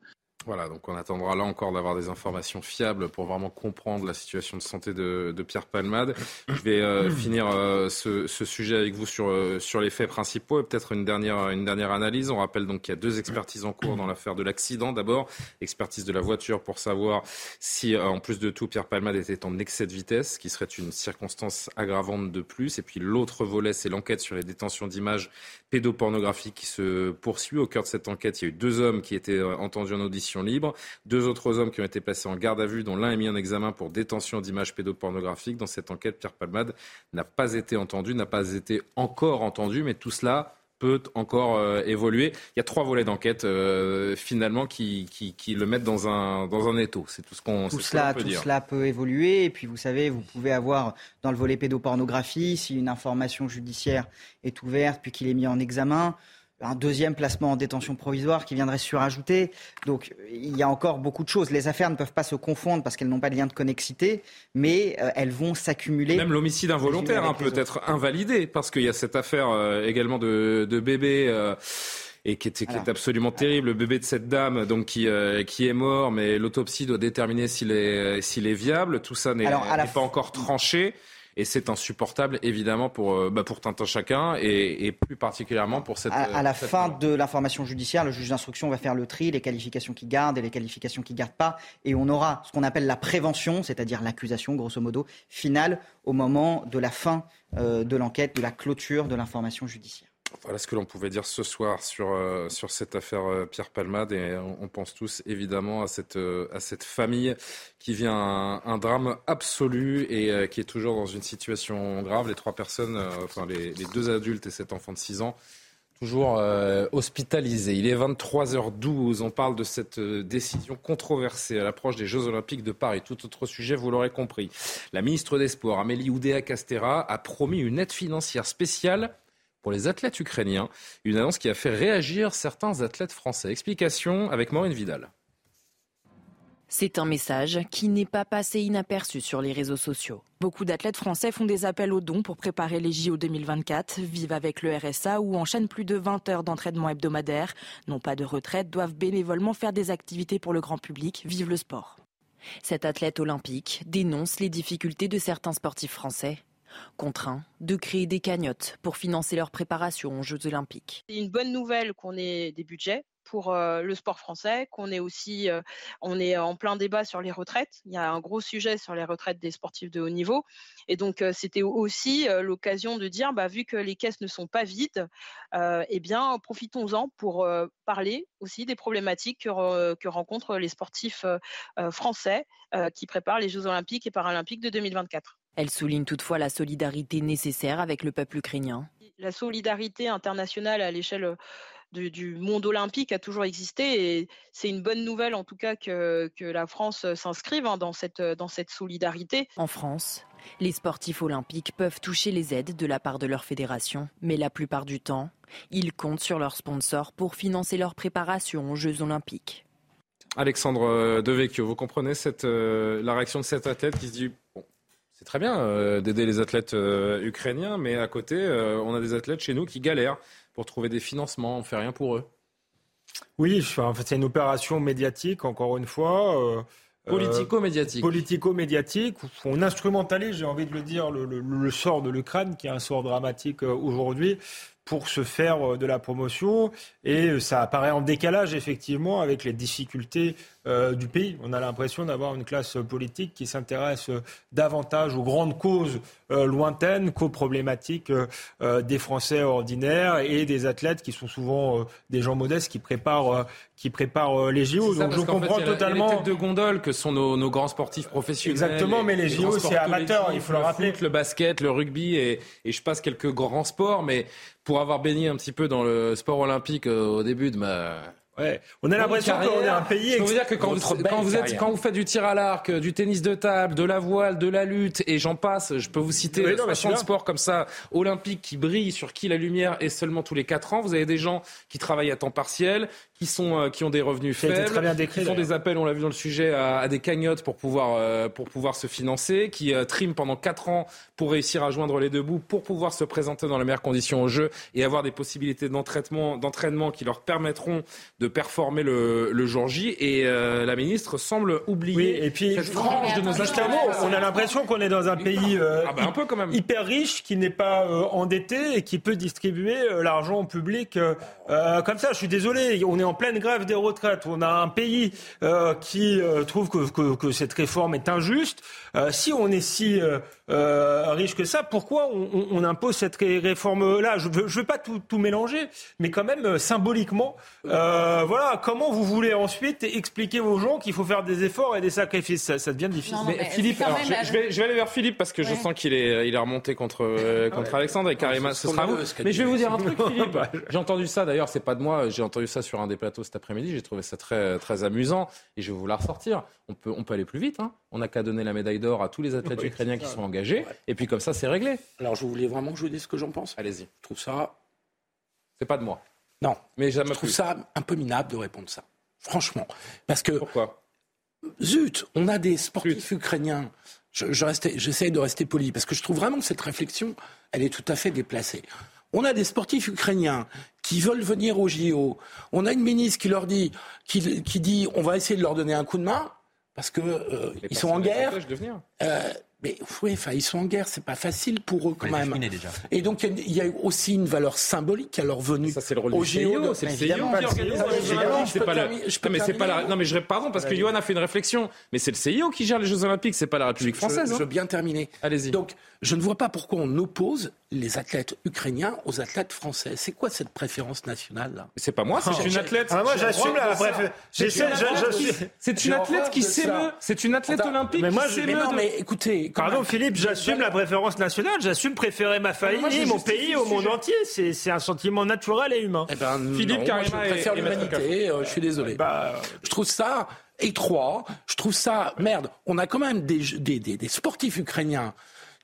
Voilà, donc on attendra là encore d'avoir des informations fiables pour vraiment comprendre la situation de santé de, Pierre Palmade. Je vais euh, finir euh, ce, sujet avec vous sur, euh, sur les faits principaux et peut-être une dernière, une dernière analyse. On rappelle donc qu'il y a deux expertises en cours dans l'affaire de l'accident. D'abord, expertise de la voiture pour savoir si, en plus de tout, Pierre Palmade était en excès de vitesse, qui serait une circonstance aggravante de plus. Et puis l'autre volet, c'est l'enquête sur les détentions d'images pédopornographiques qui se poursuit. Au cœur de cette enquête, il y a eu deux hommes qui étaient entendus en audition libre. Deux autres hommes qui ont été placés en garde à vue, dont l'un est mis en examen pour détention d'images pédopornographiques. Dans cette enquête, Pierre Palmade n'a pas été entendu, n'a pas été encore entendu, mais tout cela peut encore euh, évoluer. Il y a trois volets d'enquête euh, finalement qui, qui, le mettent dans un, dans un étau. C'est tout ce qu'on tout cela, peut tout cela peut évoluer. Et puis vous savez, vous pouvez avoir dans le volet pédopornographie, si une information judiciaire est ouverte puis qu'il est mis en examen, un deuxième placement en détention provisoire qui viendrait surajouter. Donc il y a encore beaucoup de choses. Les affaires ne peuvent pas se confondre parce qu'elles n'ont pas de lien de connexité, mais euh, elles vont s'accumuler. Même l'homicide involontaire hein, peut être invalidé parce qu'il y a cette affaire euh, également de, de bébé. Euh, et qui est, qui est, absolument terrible. Le bébé de cette dame, donc qui, qui est mort, mais l'autopsie doit déterminer s'il est, s'il est viable. Tout ça n'est pas encore tranché. Et c'est insupportable, évidemment, pour, euh, bah, pour Tintin chacun et, plus particulièrement pour cette. À, la fin de l'information judiciaire, le juge d'instruction va faire le tri, les qualifications qui gardent et les qualifications qui gardent pas. Et on aura ce qu'on appelle la prévention, c'est-à-dire l'accusation, grosso modo, finale au moment de la fin euh, de l'enquête, de la clôture de l'information judiciaire. Voilà ce que l'on pouvait dire ce soir sur, euh, sur cette affaire euh, Pierre Palmade. Et on, pense tous évidemment à cette, euh, à cette famille qui vit un, drame absolu et qui est toujours dans une situation grave. Les trois personnes, enfin les, les, deux adultes et cet enfant de 6 ans, toujours hospitalisés. Il est 23h12. On parle de cette décision controversée à l'approche des Jeux Olympiques de Paris. Tout autre sujet, vous l'aurez compris. La ministre des Sports, Amélie Oudéa-Castera, a promis une aide financière spéciale pour les athlètes ukrainiens. Une annonce qui a fait réagir certains athlètes français. Explication avec Maureen Vidal. C'est un message qui n'est pas passé inaperçu sur les réseaux sociaux. Beaucoup d'athlètes français font des appels aux dons pour préparer les JO 2024, vivent avec le RSA ou enchaînent plus de 20 heures d'entraînement hebdomadaire, n'ont pas de retraite, doivent bénévolement faire des activités pour le grand public, vivent le sport. Cet athlète olympique dénonce les difficultés de certains sportifs français contraints de créer des cagnottes pour financer leur préparation aux Jeux olympiques. C'est une bonne nouvelle qu'on ait des budgets pour euh, le sport français, qu'on est aussi, euh, on est en plein débat sur les retraites. Il y a un gros sujet sur les retraites des sportifs de haut niveau, et donc euh, c'était aussi l'occasion de dire, bah, vu que les caisses ne sont pas vides, eh bien profitons-en pour parler aussi des problématiques que, que rencontrent les sportifs français qui préparent les Jeux olympiques et paralympiques de 2024. Elle souligne toutefois la solidarité nécessaire avec le peuple ukrainien. La solidarité internationale à l'échelle euh, du, monde olympique a toujours existé et c'est une bonne nouvelle en tout cas que, la France s'inscrive hein, dans, cette, dans cette solidarité. En France, les sportifs olympiques peuvent toucher les aides de la part de leur fédération, mais la plupart du temps, ils comptent sur leurs sponsors pour financer leur préparation aux Jeux olympiques. Alexandre euh, Devecchio, vous comprenez cette, euh, la réaction de cet athlète qui se dit très bien euh, d'aider les athlètes euh, ukrainiens, mais à côté, euh, on a des athlètes chez nous qui galèrent pour trouver des financements. On fait rien pour eux. Oui, en fait, c'est une opération médiatique, encore une fois. Politico-médiatique. Politico-médiatique. On instrumentalise, j'ai envie de le dire, le, sort de l'Ukraine, qui est un sort dramatique aujourd'hui. Pour se faire euh, de la promotion et euh, ça apparaît en décalage effectivement avec les difficultés euh, du pays. On a l'impression d'avoir une classe politique qui s'intéresse davantage aux grandes causes lointaines qu'aux problématiques des Français ordinaires et des athlètes qui sont souvent des gens modestes qui préparent, qui préparent les JO. Donc je comprends totalement. Les têtes de gondole que sont nos, grands sportifs professionnels. Exactement, mais les, JO c'est amateur, il faut le rappeler. le basket, le rugby et, et je passe quelques grands sports, mais pour avoir baigné un petit peu dans le sport olympique euh, au début de ma Ouais. On a l'impression qu'on est un pays. Je veux dire que quand vous, quand vous, êtes, quand vous faites du tir à l'arc, du tennis de table, de la voile, de la lutte, et j'en passe, je peux vous citer oui, 60 sports comme ça, olympiques, qui brillent, sur qui la lumière est seulement tous les 4 ans. Vous avez des gens qui travaillent à temps partiel, qui sont, euh, qui ont des revenus faibles, très bien décrit, qui font des appels, on l'a vu dans le sujet, à, à des cagnottes pour pouvoir, euh, pour pouvoir se financer, qui euh, triment pendant 4 ans pour réussir à joindre les deux bouts, pour pouvoir se présenter dans les meilleures conditions au jeu et avoir des possibilités d'entraînement, d'entraînement qui leur permettront de performer le le, jour J. Et euh, la ministre semble oublier et puis, cette frange de nos On a l'impression qu'on est dans un pays ah bah, un peu quand même. hyper riche qui n'est pas endetté et qui peut distribuer l'argent public comme ça. Je suis désolé, on est en pleine grève des retraites. On a un pays qui trouve que, que, cette réforme est injuste. si on est si riche que ça, pourquoi on, on, impose cette réforme-là? Je ne veux, veux, pas tout, tout, mélanger, mais quand même symboliquement, voilà, comment vous voulez ensuite expliquer aux gens qu'il faut faire des efforts et des sacrifices? Ça, devient difficile. mais, Philippe, je, vais, je, vais, aller vers Philippe parce que je sens qu'il est, il est remonté contre, euh, contre Alexandre et Karima, ce sera vous. Mais je vais vous dire un truc, Philippe. J'ai entendu ça d'ailleurs, c'est pas de moi, j'ai entendu ça sur un des plateaux cet après-midi, j'ai trouvé ça très, très amusant et je vais vous la ressortir. On peut, on peut aller plus vite, hein. on n'a qu'à donner la médaille d'or à tous les athlètes ukrainiens qui sont engagés et puis comme ça c'est réglé. Alors je voulais vraiment que je vous dise ce que j'en pense. Allez-y. Je trouve ça. C'est pas de moi. Non. Mais je trouve ça un peu minable de répondre ça. Franchement. Parce que. Pourquoi? Zut, on a des sportifs ukrainiens. Je, j'essaie de rester poli parce que je trouve vraiment que cette réflexion, elle est tout à fait déplacée. On a des sportifs ukrainiens qui veulent venir au JO. On a une ministre qui leur dit, qui, dit, on va essayer de leur donner un coup de main parce que euh, ils sont en guerre. Euh, mais oui, enfin, ils sont en guerre, c'est pas facile pour eux quand même. Déjà. Et donc il y, a aussi une valeur symbolique à leur venue. Ça c'est le rôle au du CIO, c'est le CIO qui organise C'est pas mais c'est pas la... Non mais je pardon parce que Johan a fait une réflexion, mais c'est le CIO qui gère les Jeux Olympiques, c'est pas la République française. Je, veux bien terminer. Allez-y. Donc je ne vois pas pourquoi on oppose les athlètes ukrainiens aux athlètes français. C'est quoi cette préférence nationale là? C'est pas moi, c'est une athlète. Ah, moi j'assume la préférence. C'est une athlète qui s'émeut. C'est une athlète olympique mais moi, qui s'émeut. Non mais pardon Philippe, j'assume la préférence nationale. J'assume préférer ma famille, mon pays au monde entier. C'est un sentiment naturel et humain. Eh ben, Philippe Carima je préfère l'humanité. Euh, je suis désolé. Bah, je trouve ça étroit. Je trouve ça merde. On a quand même des, des, des sportifs ukrainiens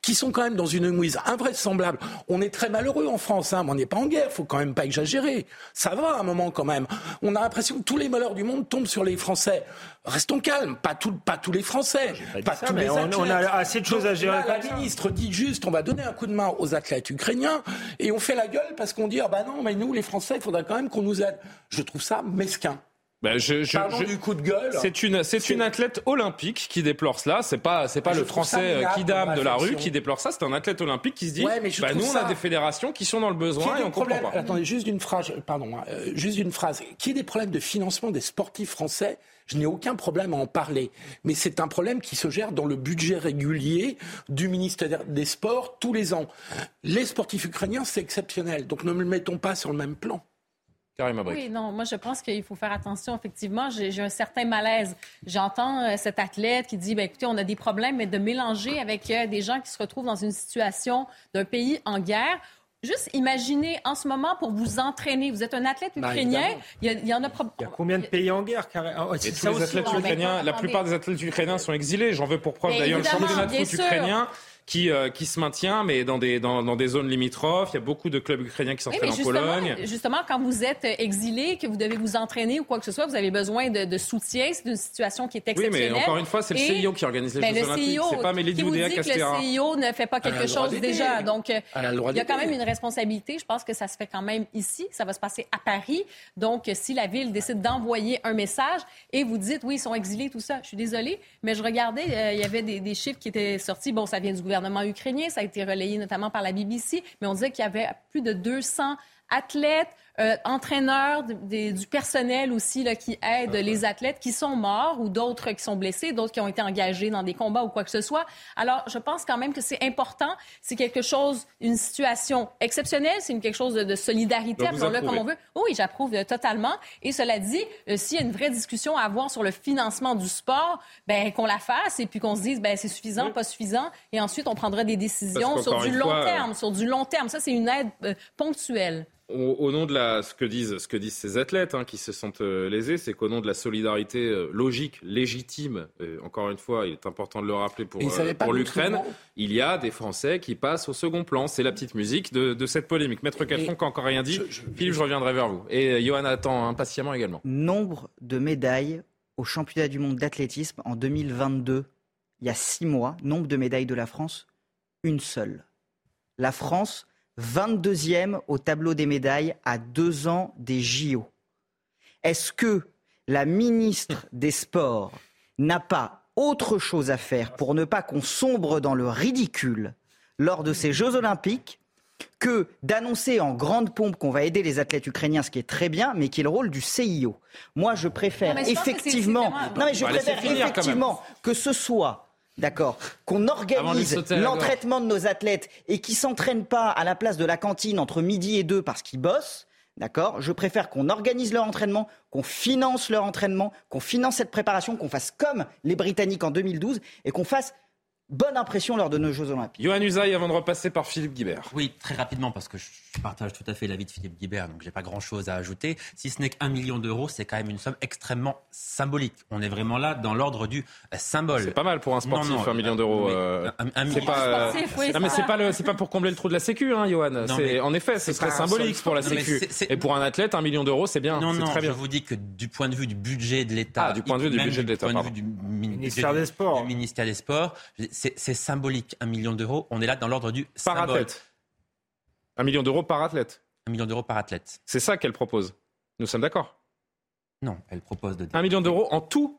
qui sont quand même dans une mouise invraisemblable. On est très malheureux en France, hein, mais on n'est pas en guerre, faut quand même pas exagérer. Ça va à un moment quand même. On a l'impression que tous les malheurs du monde tombent sur les Français. Restons calmes, pas, tout, pas tous les Français, pas, tous les on, on, a assez de choses à gérer. la ministre dit juste, on va donner un coup de main aux athlètes ukrainiens, et on fait la gueule parce qu'on dit, ah bah non, mais nous les Français, il faudrait quand même qu'on nous aide. Je trouve ça mesquin. Ben je, je, du coup de gueule. C'est une, c'est une athlète olympique qui déplore cela. C'est pas, c'est pas le français Kidam de la rue qui déplore ça. C'est un athlète olympique qui se dit, bah, nous on a des fédérations qui sont dans le besoin et on comprend pas. Attendez, juste une phrase, pardon, hein, euh, juste une phrase. Qui est des problèmes de financement des sportifs français? Je n'ai aucun problème à en parler. Mais c'est un problème qui se gère dans le budget régulier du ministère des Sports tous les ans. Les sportifs ukrainiens, c'est exceptionnel. Donc ne me le mettons pas sur le même plan. Oui, non, moi je pense qu'il faut faire attention. Effectivement, j'ai un certain malaise. J'entends euh, cet athlète qui dit, ben, écoutez, on a des problèmes, mais de mélanger avec euh, des gens qui se retrouvent dans une situation d'un pays en guerre Juste imaginez en ce moment pour vous entraîner. Vous êtes un athlète bah, ukrainien. il, y en a. Il y a combien de pays en guerre oh, athlètes ukrainiens, La plupart des athlètes ukrainiens sont exilés. J'en veux pour preuve d'ailleurs le championnat de foot ukrainien qui, euh, qui se maintient, mais dans des, dans, dans, des zones limitrophes. Il y a beaucoup de clubs ukrainiens qui s'entraînent en Pologne. Justement, quand vous êtes exilé, que vous devez vous entraîner ou quoi que ce soit, vous avez besoin de, de soutien. C'est une situation qui est exceptionnelle. Oui, mais encore une fois, c'est le CIO qui organise les ben, Jeux Olympiques. C'est pas Mélie Oudéa Castera. Le CIO ne fait pas quelque chose déjà. Donc, il y a quand même une responsabilité. Je pense que ça se fait quand même ici. Ça va se passer à Paris. Donc, si la ville décide d'envoyer un message et vous dites, oui, ils sont exilés, tout ça, je suis désolée, mais je regardais, euh, il y avait des, des chiffres qui étaient sortis. Bon, ça vient du gouvernement gouvernement ukrainien. Ça a été relayé notamment par la BBC. Mais on disait qu'il y avait plus de 200 athlètes, euh, entraîneurs du personnel aussi là, qui aident les athlètes qui sont morts ou d'autres qui sont blessés, d'autres qui ont été engagés dans des combats ou quoi que ce soit. Alors, je pense quand même que c'est important. C'est quelque chose, une situation exceptionnelle, c'est quelque chose de, solidarité, appelons-le comme on veut. Oui, j'approuve euh, totalement. Et cela dit, euh, s'il y a une vraie discussion à avoir sur le financement du sport, ben qu'on la fasse et puis qu'on se dise, ben c'est suffisant, pas suffisant, et ensuite on prendra des décisions sur du long terme, sur du long terme. Ça, c'est une aide ponctuelle au, nom de la, ce que disent, ce que disent ces athlètes hein, qui se sentent euh, lésés, c'est qu'au nom de la solidarité euh, logique, légitime, encore une fois, il est important de le rappeler pour, euh, pour l'Ukraine, il y a des Français qui passent au second plan. C'est la petite musique de, de cette polémique. Maître Cachon qui n'a encore rien dit. Philippe, je reviendrai vers vous. Et Johan attend impatiemment également. Nombre de médailles au championnat du monde d'athlétisme en 2022, il y a six mois, nombre de médailles de la France, une seule. La France 22e au tableau des médailles à deux ans des JO. Est-ce que la ministre des Sports n'a pas autre chose à faire pour ne pas qu'on sombre dans le ridicule lors de ces Jeux olympiques que d'annoncer en grande pompe qu'on va aider les athlètes ukrainiens, ce qui est très bien, mais qui est le rôle du CIO. Moi, je préfère effectivement, non, mais je préfère effectivement que ce soit D'accord. Qu'on organise l'entraînement de nos athlètes et qui s'entraînent pas à la place de la cantine entre midi et deux parce qu'ils bossent. D'accord Je préfère qu'on organise leur entraînement, qu'on finance leur entraînement, qu'on finance cette préparation, qu'on fasse comme les Britanniques en 2012 et qu'on fasse bonne impression lors de nos Jeux Olympiques. Johan Usaï, avant de repasser par Philippe Guibert. Oui, très rapidement, parce que je partage tout à fait l'avis de Philippe Guibert, donc j'ai pas grand-chose à ajouter. Si ce n'est qu'un million d'euros, c'est quand même une somme extrêmement symbolique. On est vraiment là dans l'ordre du euh, symbole. C'est pas mal pour un sportif, un million d'euros. Euh, un, million. Pas, non, mais c'est pas, c'est pas pour combler le trou de la Sécu, hein, Johan. en effet, c'est très symbolique pour la Sécu. Et pour un athlète, un million d'euros, c'est bien. Non, non, très bien. je vous dis que du point de vue du budget de l'État, ah, du point de vue du budget de l'État, du ministère des Sports, du ministère des Sports, c'est symbolique un million d'euros, on est là dans l'ordre du par athlète. Un million d'euros par athlète. Un million d'euros par athlète. C'est ça qu'elle propose. Nous sommes d'accord. Non, elle propose de. Un million d'euros en tout.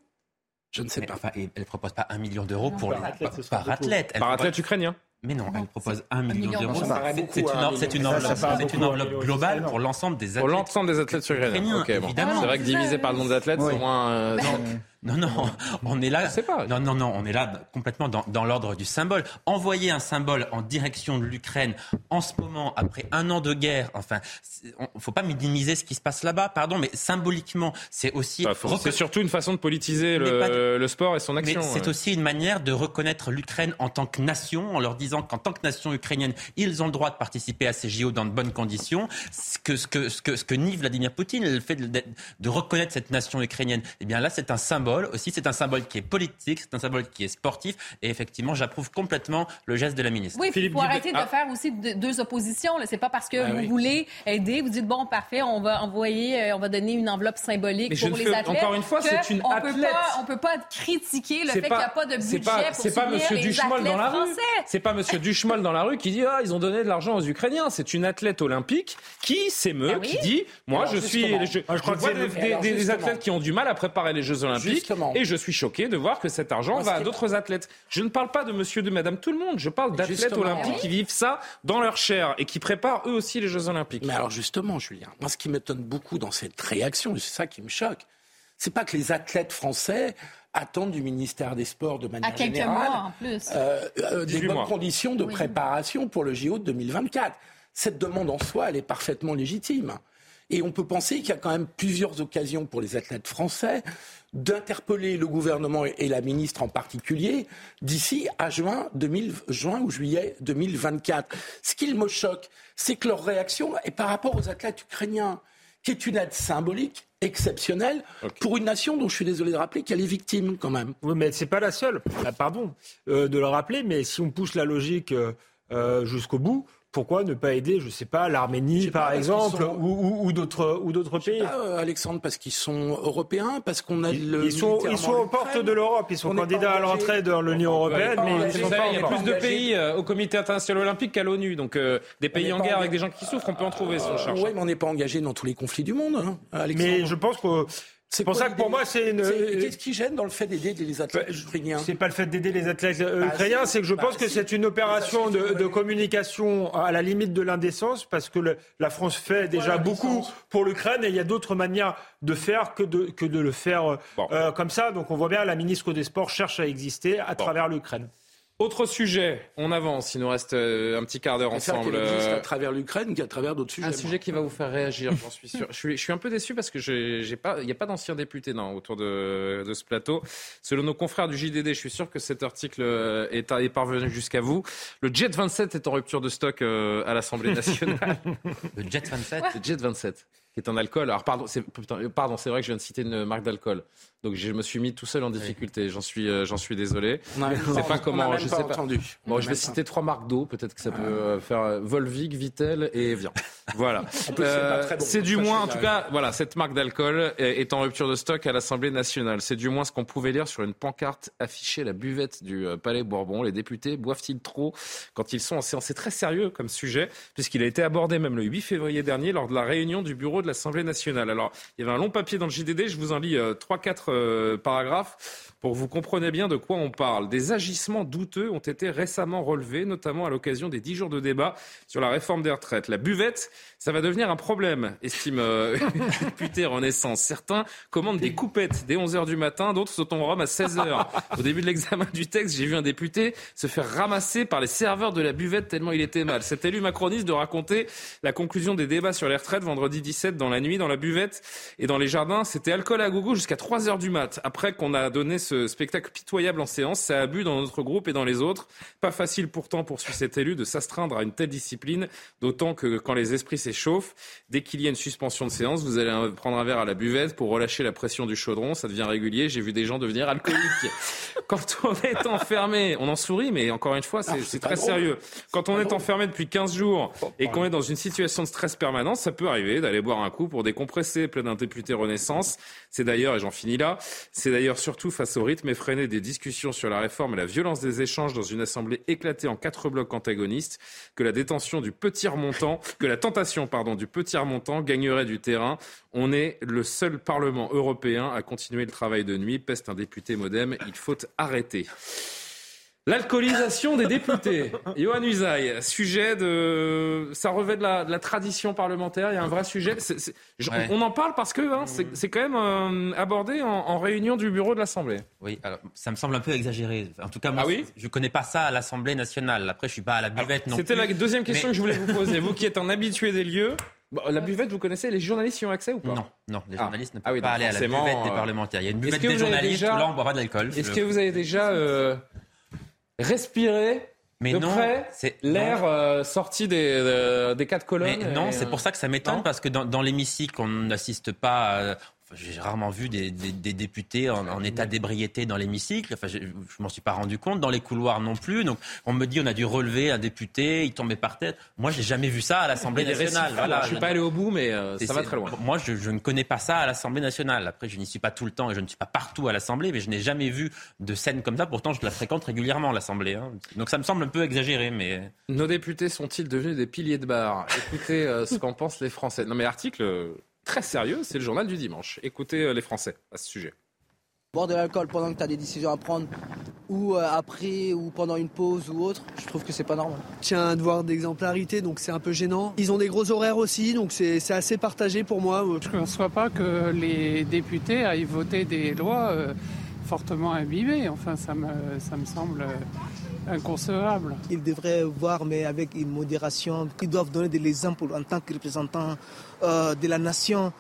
Je ne sais pas. Enfin, elle ne propose pas un million d'euros pour par athlète. Par athlète, par athlète ukrainien. Mais non, elle propose un million, d'euros. C'est une, enveloppe, globale pour l'ensemble des athlètes. Pour l'ensemble des athlètes ukrainiens. Évidemment. C'est vrai que divisé par le nombre d'athlètes, c'est moins. Non, non, on est là. pas. Non, non, non, on est là complètement dans, dans l'ordre du symbole. Envoyer un symbole en direction de l'Ukraine en ce moment, après un an de guerre, enfin, il faut pas minimiser ce qui se passe là-bas, pardon, mais symboliquement, c'est aussi. Bah, c'est surtout une façon de politiser le, le, sport et son action. Mais c'est aussi une manière de reconnaître l'Ukraine en tant que nation, en leur disant qu'en tant que nation ukrainienne, ils ont le droit de participer à ces JO dans de bonnes conditions. Ce que, ce que, ce que, ce que nie Vladimir Poutine, le fait de, de reconnaître cette nation ukrainienne, eh bien là, c'est un symbole aussi. C'est un symbole qui est politique, c'est un symbole qui est sportif. Et effectivement, j'approuve complètement le geste de la ministre. Oui, il faut arrêter de ah. faire aussi deux oppositions. C'est pas parce que ah vous voulez aider, vous dites bon, parfait, on va envoyer, euh, on va donner une enveloppe symbolique pour les athlètes. Encore une fois, c'est une on athlète. Peut pas, on peut pas critiquer le fait qu'il n'y a pas de budget pas, pour C'est pas Monsieur Duchemol dans la rue. C'est pas Monsieur Duchemol dans la rue qui dit ah ils ont donné de l'argent aux Ukrainiens. C'est une athlète olympique qui s'émeut, ah qui dit moi je suis, je, crois vois des, athlètes qui ont du mal à préparer les Jeux Olympiques et je suis choqué de voir que cet argent va à d'autres athlètes. Je ne parle pas de monsieur, de madame, tout le monde. Je parle d'athlètes olympiques qui vivent ça dans leur chair et qui préparent eux aussi les Jeux Olympiques. Mais alors justement, Julien, moi ce qui m'étonne beaucoup dans cette réaction, et c'est ça qui me choque, c'est pas que les athlètes français attendent du ministère des Sports de manière à quelques générale mois en plus. Euh, euh, des bonnes conditions de préparation pour le JO de 2024. Cette demande en soi, elle est parfaitement légitime. Et on peut penser qu'il y a quand même plusieurs occasions pour les athlètes français d'interpeller le gouvernement et la ministre en particulier d'ici à juin, 2000, juin ou juillet 2024. Ce qui me choque, c'est que leur réaction est par rapport aux athlètes ukrainiens, qui est une aide symbolique exceptionnelle pour une nation dont je suis désolé de rappeler qu'elle est victime quand même. Oui, mais c'est pas la seule. Ah, pardon euh, de le rappeler, mais si on pousse la logique euh, euh, jusqu'au bout, pourquoi ne pas aider, je ne sais pas, l'Arménie par exemple, ou, d'autres ou d'autres pays? pas, Alexandre, parce qu'ils sont européens, parce qu'on a le ils sont ils sont aux portes de l'Europe, ils sont candidats à l'entrée dans l'Union européenne, mais ils sont pas il y a plus de pays euh, au Comité international olympique qu'à l'ONU, donc euh, des pays en guerre avec des gens qui souffrent, on peut en trouver si on cherche. Oui, mais on n'est pas engagé dans tous les conflits du monde, hein, Alexandre. Mais je pense que C'est pour ça que pour moi, c'est une. Qu'est-ce qui gêne dans le fait d'aider les athlètes bah, ukrainiens C'est pas le fait d'aider les athlètes euh, bah, ukrainiens, c'est que je bah, pense que c'est une opération de, communication à la limite de l'indécence, parce que la France fait déjà beaucoup pour l'Ukraine et il y a d'autres manières de faire que de, que de le faire euh, comme ça. Donc on voit bien, la ministre des Sports cherche à exister à travers l'Ukraine. Autre sujet, on avance, il nous reste euh, un petit quart d'heure ensemble. à travers l'Ukraine qu'à travers d'autres sujets. Un sujet qui va vous faire réagir, j'en suis sûr. Je suis, je suis, un peu déçu parce que j'ai pas, il n'y a pas d'anciens députés non, autour de, de, ce plateau. Selon nos confrères du JDD, je suis sûr que cet article euh, est, est parvenu jusqu'à vous. Le Jet 27 est en rupture de stock euh, à l'Assemblée nationale. Le Jet 27 Le Jet 27 qui est un alcool. Alors pardon, c'est pardon, c'est vrai que je viens de citer une marque d'alcool. Donc je me suis mis tout seul en difficulté. J'en suis, euh, j'en suis désolé. Je sais pas comment. je sais pas. Entendu. Bon, je vais citer trois marques d'eau. Peut-être que ça peut euh, faire euh, Volvic, Vitel et Evian. Voilà. c'est du moins, en tout cas, voilà, cette marque d'alcool est en rupture de stock à l'Assemblée nationale. C'est du moins ce qu'on pouvait lire sur une pancarte affichée à la buvette du Palais Bourbon. Les députés boivent-ils trop quand ils sont en séance? C'est très sérieux comme sujet, puisqu'il a été abordé même le 8 février dernier lors de la réunion du bureau de l'Assemblée nationale. Alors, il y avait un long papier dans le JDD. Je vous en lis trois, quatre euh, paragraphe pour que vous compreniez bien de quoi on parle. Des agissements douteux ont été récemment relevés, notamment à l'occasion des dix jours de débat sur la réforme des retraites. La buvette, ça va devenir un problème, estime euh, une députée Renaissance. Certains commandent des coupettes dès 11h du matin, d'autres sautent en Rome à 16h. Au début de l'examen du texte, j'ai vu un député se faire ramasser par les serveurs de la buvette tellement il était mal. Cet élu macroniste de raconter la conclusion des débats sur les retraites vendredi 17 dans la nuit, dans la buvette et dans les jardins. C'était alcool à gogo jusqu'à 3h du mat. Après qu'on a donné ce spectacle pitoyable en séance. Ça a bu dans notre groupe et dans les autres. Pas facile pourtant, poursuit cet élu, de s'astreindre à une telle discipline, d'autant que quand les esprits s'échauffent, dès qu'il y a une suspension de séance, vous allez prendre un verre à la buvette pour relâcher la pression du chaudron. Ça devient régulier. J'ai vu des gens devenir alcooliques. quand on est enfermé, on en sourit, mais encore une fois, c'est très sérieux. Quand on est enfermé depuis 15 jours et qu'on est dans une situation de stress permanent, ça peut arriver d'aller boire un coup pour décompresser, plein d'un député Renaissance. C'est d'ailleurs, et j'en finis là, c'est d'ailleurs surtout face au rythme effréné des discussions sur la réforme et la violence des échanges dans une assemblée éclatée en quatre blocs antagonistes que la détention du petit remontant, que la tentation, du petit remontant gagnerait du terrain. On est le seul Parlement européen à continuer le travail de nuit. Peste un député modem, il faut arrêter. L'alcoolisation des députés. Johan Usaï, sujet de. Ça revêt de la, tradition parlementaire, il y a un vrai sujet. On en parle parce que hein, c'est quand même euh, abordé en, réunion du bureau de l'Assemblée. Oui, alors ça me semble un peu exagéré. En tout cas, moi, ah je ne connais pas ça à l'Assemblée nationale. Après, je suis pas à la buvette non C'était la deuxième question que je voulais vous poser. vous qui êtes un habitué des lieux. la buvette, vous connaissez Les journalistes y ont accès ou pas? Non, non, les ah. journalistes ne ah peuvent pas aller à la buvette des euh, parlementaires. Il y a une buvette des journalistes, déjà... là on boit pas de l'alcool. Est-ce que vous avez déjà euh, respirer mais de non, près l'air euh, sorti des, euh, des quatre colonnes. Mais non, c'est pour ça que ça m'étonne parce que dans, dans l'hémicycle, on n'assiste pas à, j'ai rarement vu des, députés en, état d'ébriété dans l'hémicycle. Enfin, je, ne m'en suis pas rendu compte. Dans les couloirs non plus. Donc, on me dit on a dû relever un député, il tombait par tête. Moi, j'ai jamais vu ça à l'Assemblée nationale. Voilà, je suis pas allé au bout, mais euh, ça va très loin. Moi, je, ne connais pas ça à l'Assemblée nationale. Après, je n'y suis pas tout le temps et je ne suis pas partout à l'Assemblée, mais je n'ai jamais vu de scène comme ça. Pourtant, je la fréquente régulièrement l'Assemblée. Hein. Donc, ça me semble un peu exagéré, mais nos députés sont-ils devenus des piliers de bar Écoutez euh, ce qu'en pensent les Français. Non, mais article très sérieux, c'est le journal du dimanche. Écoutez euh, les Français à ce sujet. Boire de l'alcool pendant que tu as des décisions à prendre, ou euh, après, ou pendant une pause ou autre, je trouve que c'est pas normal. Tiens un devoir d'exemplarité, donc c'est un peu gênant. Ils ont des gros horaires aussi, donc c'est assez partagé pour moi. Je ne conçois pas que les députés aillent voter des lois euh, fortement imbibées. Enfin, ça me, ça me semble inconcevable. Ils devraient voir, mais avec une modération. Ils doivent donner de l'exemple en tant que représentants euh, de la nation.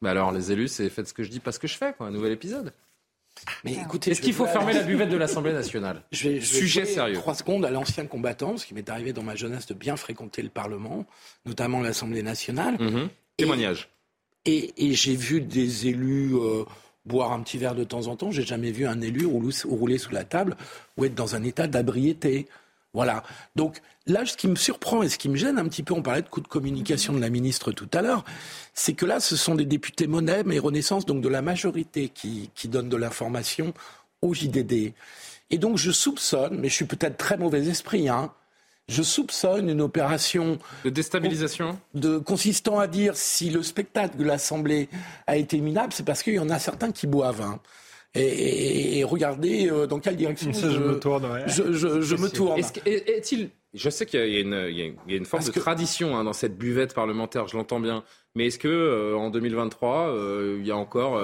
Mais alors, les élus, c'est faites ce que je dis, pas ce que je fais, quoi. Un nouvel épisode. Mais écoutez, est-ce qu'il faut fermer la buvette de l'Assemblée nationale je vais, Sujet sérieux. Trois secondes à l'ancien combattant, ce qui m'est arrivé dans ma jeunesse de bien fréquenter le Parlement, notamment l'Assemblée nationale. Mhm. Témoignage. Et, j'ai vu des élus euh, boire un petit verre de temps en temps. J'ai jamais vu un élu rouler sous la table ou être dans un état d'abriété. Voilà. Donc là, ce qui me surprend et ce qui me gêne un petit peu, on parlait de coup de communication de la ministre tout à l'heure, c'est que là, ce sont des députés Monem et Renaissance, donc de la majorité, qui, qui donnent de l'information au JDD. Et donc je soupçonne, mais je suis peut-être très mauvais esprit, hein, je soupçonne une opération de déstabilisation, de consistant à dire si le spectacle de l'Assemblée a été minable, c'est parce qu'il y en a certains qui boivent. Hein. Et, regardez euh, dans quelle direction je, me tourne. Je, me tourne. Est-il je sais qu'il y, a une forme de tradition hein, dans cette buvette parlementaire, je l'entends bien. Mais est-ce que euh, en 2023, euh, il y a encore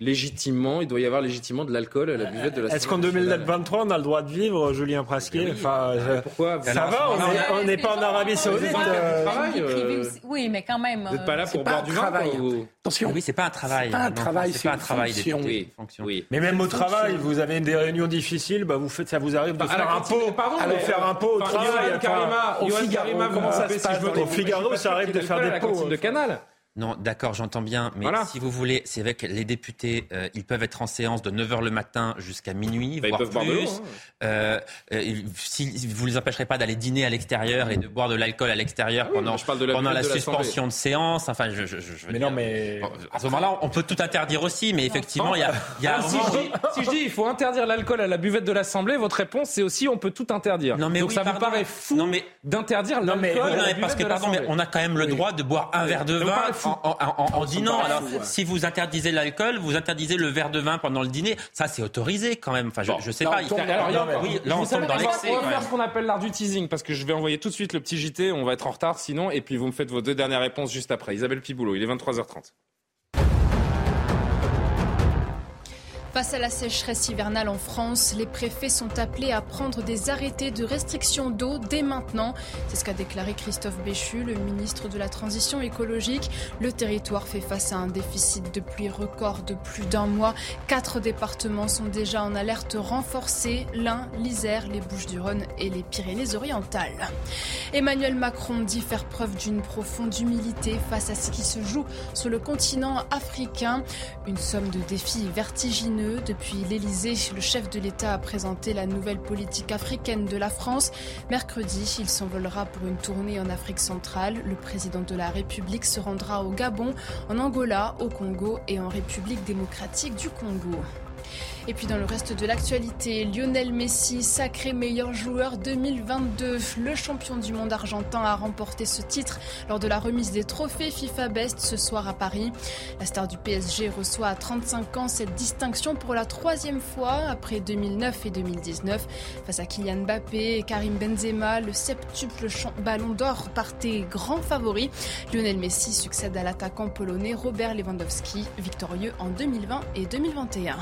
légitimement, il doit y avoir légitimement de l'alcool à la buvette de la Est-ce qu'en 2023, on a le droit de vivre, Julien Prasquier enfin, Pourquoi Ça va, on n'est pas en Arabie Saoudite. Euh... Oui, mais quand même. Vous n'êtes pas là pour boire du vin Attention. Oui, c'est pas un travail. C'est pas un travail, c'est pas un travail fonction. Oui, oui. Mais même au travail, vous avez des réunions difficiles, bah vous faites, ça vous arrive de faire un pot. Pardon, de faire un pot au travail. Au Figaro, comment ça se passe Au Figaro, ça arrive de faire des pots. de Canal. Non, d'accord, j'entends bien, mais si vous voulez, c'est avec les députés, euh, ils peuvent être en séance de 9h le matin jusqu'à minuit, bah, voire ils peuvent plus. Boire euh, euh, si vous les empêcherez pas d'aller dîner à l'extérieur et de boire de l'alcool à l'extérieur ah pendant, la, pendant la, suspension de séance, enfin, je, je, je mais non, mais à ce moment-là, on peut tout interdire aussi, mais effectivement, il y a, y a si, je dis, si, je dis, il faut interdire l'alcool à la buvette de l'Assemblée, votre réponse c'est aussi on peut tout interdire. Non, mais Donc oui, ça pardon, vous paraît fou mais... d'interdire l'alcool à la parce que pardon, mais on a quand même le droit de boire un verre de vin en dînant. Alors, si vous interdisez l'alcool, vous interdisez le verre de vin pendant le dîner. Ça, c'est autorisé quand même. Enfin, je, je sais pas. oui, là, on tombe dans l'excès. On va faire ce qu'on appelle l'art du teasing parce que je vais envoyer tout de suite le petit JT. On va être en retard sinon. Et puis, vous me faites vos deux dernières réponses juste après. Isabelle Piboulot, il est 23h30. Face à la sécheresse hivernale en France, les préfets sont appelés à prendre des arrêtés de restriction d'eau dès maintenant. C'est ce qu'a déclaré Christophe Béchu, le ministre de la Transition écologique. Le territoire fait face à un déficit de pluie record de plus d'un mois. Quatre départements sont déjà en alerte renforcée, l'Ain, l'Isère, les Bouches-du-Rhône et les Pyrénées-Orientales. Emmanuel Macron dit faire preuve d'une profonde humilité face à ce qui se joue sur le continent africain. Une somme de défis vertigineux depuis l'Elysée, le chef de l'État a présenté la nouvelle politique africaine de la France. Mercredi, il s'envolera pour une tournée en Afrique centrale. Le président de la République se rendra au Gabon, en Angola, au Congo et en République démocratique du Congo. Et puis dans le reste de l'actualité, Lionel Messi, sacré meilleur joueur 2022. Le champion du monde argentin a remporté ce titre lors de la remise des trophées FIFA Best ce soir à Paris. La star du PSG reçoit à 35 ans cette distinction pour la troisième fois après 2009 et 2019. Face à Kylian Mbappé et Karim Benzema, le septuple ballon d'or partait grand favori. Lionel Messi succède à l'attaquant polonais Robert Lewandowski, victorieux en 2020 et 2021.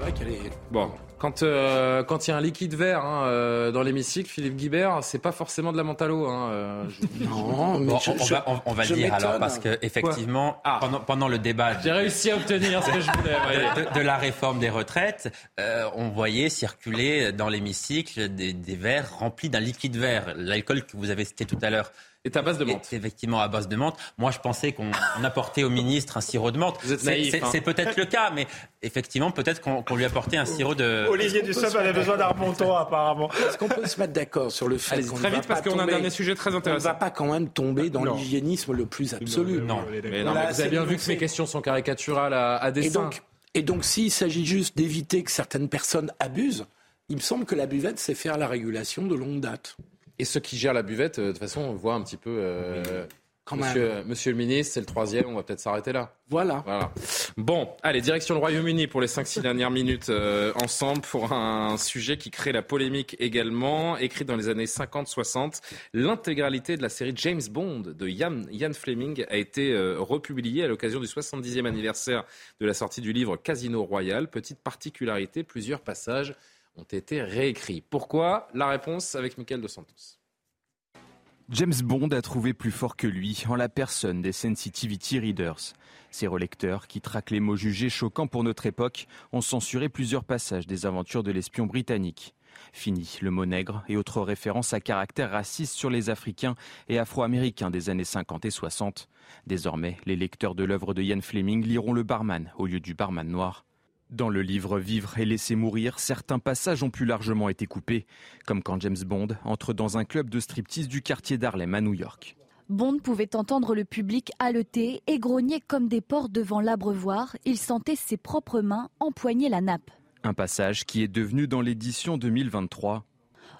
C'est vrai qu'elle est. Bon, quand euh, quand il y a un liquide vert hein, euh, dans l'hémicycle, Philippe Guibert, c'est pas forcément de la mentalo. Hein, euh, non, mais bon, on, va, on, va le dire alors parce que effectivement, ah. pendant, pendant le débat, j'ai réussi à obtenir ce que je voulais de, de, la réforme des retraites, on voyait circuler dans l'hémicycle des, des verres remplis d'un liquide vert, l'alcool que vous avez cité tout à l'heure est à base de menthe. Effectivement, à base de menthe. Moi, je pensais qu'on apportait au ministre un sirop de menthe. C'est hein. peut-être le cas, mais effectivement, peut-être qu'on lui apportait un sirop de. Olivier Dussopt avait besoin d'un remontant, apparemment. Est-ce qu'on peut se mettre d'accord sur le fait qu'on très vite parce qu'on a un dernier sujet très intéressant. On ne va pas quand même tomber dans l'hygiénisme le plus absolu. Non, mais, non, vous avez bien vu que mes questions sont caricaturales à, à dessein. Et donc, et donc s'il s'agit juste d'éviter que certaines personnes abusent, il me semble que la buvette, c'est faire la régulation de longue date. Et ceux qui gèrent la buvette, euh, de toute façon, on voit un petit peu. Euh, monsieur, monsieur, le ministre, c'est le troisième, on va peut-être s'arrêter là. Voilà. voilà. Bon, allez, direction le Royaume-Uni pour les 5-6 dernières minutes euh, ensemble pour un sujet qui crée la polémique également. Écrit dans les années 50-60, l'intégralité de la série James Bond de Ian, Ian Fleming a été republiée à l'occasion du 70e anniversaire de la sortie du livre Casino Royal. Petite particularité, plusieurs passages ont été réécrits. Pourquoi La réponse avec Michael Dos Santos. James Bond a trouvé plus fort que lui en la personne des Sensitivity Readers. Ces relecteurs, qui traquent les mots jugés choquants pour notre époque, ont censuré plusieurs passages des aventures de l'espion britannique. Fini le mot nègre et autres références à caractère raciste sur les Africains et Afro-Américains des années 50 et 60. Désormais, les lecteurs de l'œuvre de Ian Fleming liront le barman au lieu du barman noir. Dans le livre Vivre et laisser mourir, certains passages ont pu largement été coupés, comme quand James Bond entre dans un club de striptease du quartier d'Harlem à New York. Bond pouvait entendre le public haleter et grogner comme des porcs devant l'abreuvoir. Il sentait ses propres mains empoigner la nappe. Un passage qui est devenu dans l'édition 2023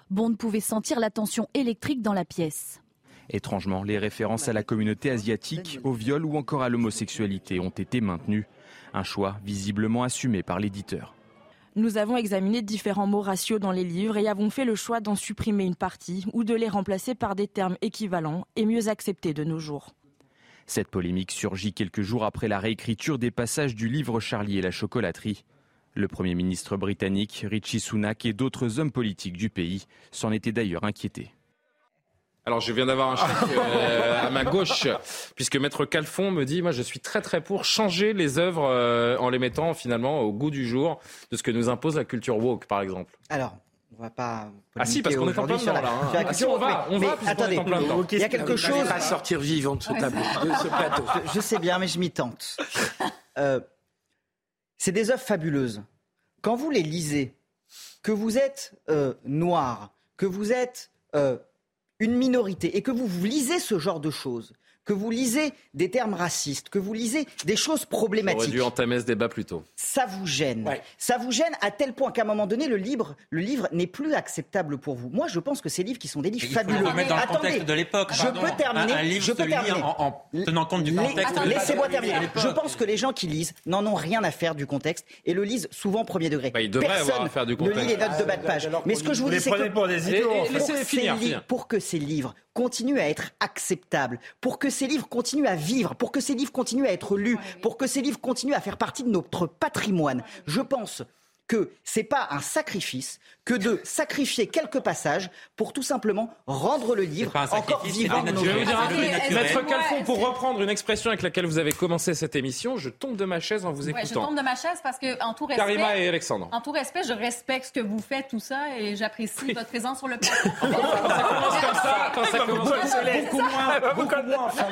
Bond pouvait sentir la tension électrique dans la pièce. Étrangement, les références à la communauté asiatique, au viol ou encore à l'homosexualité ont été maintenues. Un choix visiblement assumé par l'éditeur. Nous avons examiné différents mots ratios dans les livres et avons fait le choix d'en supprimer une partie ou de les remplacer par des termes équivalents et mieux acceptés de nos jours. Cette polémique surgit quelques jours après la réécriture des passages du livre Charlie et la chocolaterie. Le Premier ministre britannique Richie Sunak et d'autres hommes politiques du pays s'en étaient d'ailleurs inquiétés. Alors je viens d'avoir un chèque euh, à ma gauche, puisque Maître Calfon me dit, moi je suis très très pour changer les œuvres euh, en les mettant finalement au goût du jour de ce que nous impose la culture woke, par exemple. Alors, on va pas. Ah si, parce qu'on est en plein dedans là. Hein. Ah, si, on va, on mais, va, attendez, on est en plein dedans. il y a quelque chose. pas sortir vivant de ce tableau, de ce plateau. Je, je sais bien, mais je m'y tente. Euh, c'est des œuvres fabuleuses. Quand vous les lisez, que vous êtes euh, noir, que vous êtes euh, une minorité et que vous, vous lisez ce genre de choses, que vous lisez des termes racistes, que vous lisez des choses J'aurais problématiques, dû entamer ce débat plus tôt. ça vous gêne. Ça vous gêne à tel point qu'à un moment donné, le livre, le livre n'est plus acceptable pour vous. Moi, je pense que ces livres qui sont des livres Il faut fabuleux. le le Attendez, contexte de l'époque. Je pardon. peux terminer. Un, un livre je peux terminer. en, en tenant compte du contexte. Laissez-moi terminer. Je pense que les gens qui lisent n'en ont rien à faire du contexte et le lisent souvent premier degré. Bah, ils devraient Personne avoir à faire du ne contexte. lit les notes de bas de page. Mais ce que je vous dis, c'est que des ces finir. pour que ces livres continuent à être acceptables, pour que ces livres continuent à vivre, pour que ces livres continuent à être lus, pour que ces livres continuent à faire partie de notre patrimoine, je pense que c'est pas un sacrifice que de sacrifier quelques passages pour tout simplement rendre le livre encore vivant. Je vais vous dire un truc. Maître Calfon, pour reprendre une expression avec laquelle vous avez commencé cette émission, je tombe de ma chaise en vous Ouais, je écoutant. tombe de ma chaise parce que, en tout respect, Karima et Alexandre. en tout respect, je respecte ce que vous faites, tout ça, et j'apprécie votre présence sur le plateau. Quand ça commence comme ça, quand ça commence comme ça, Beaucoup moins, beaucoup moins en fin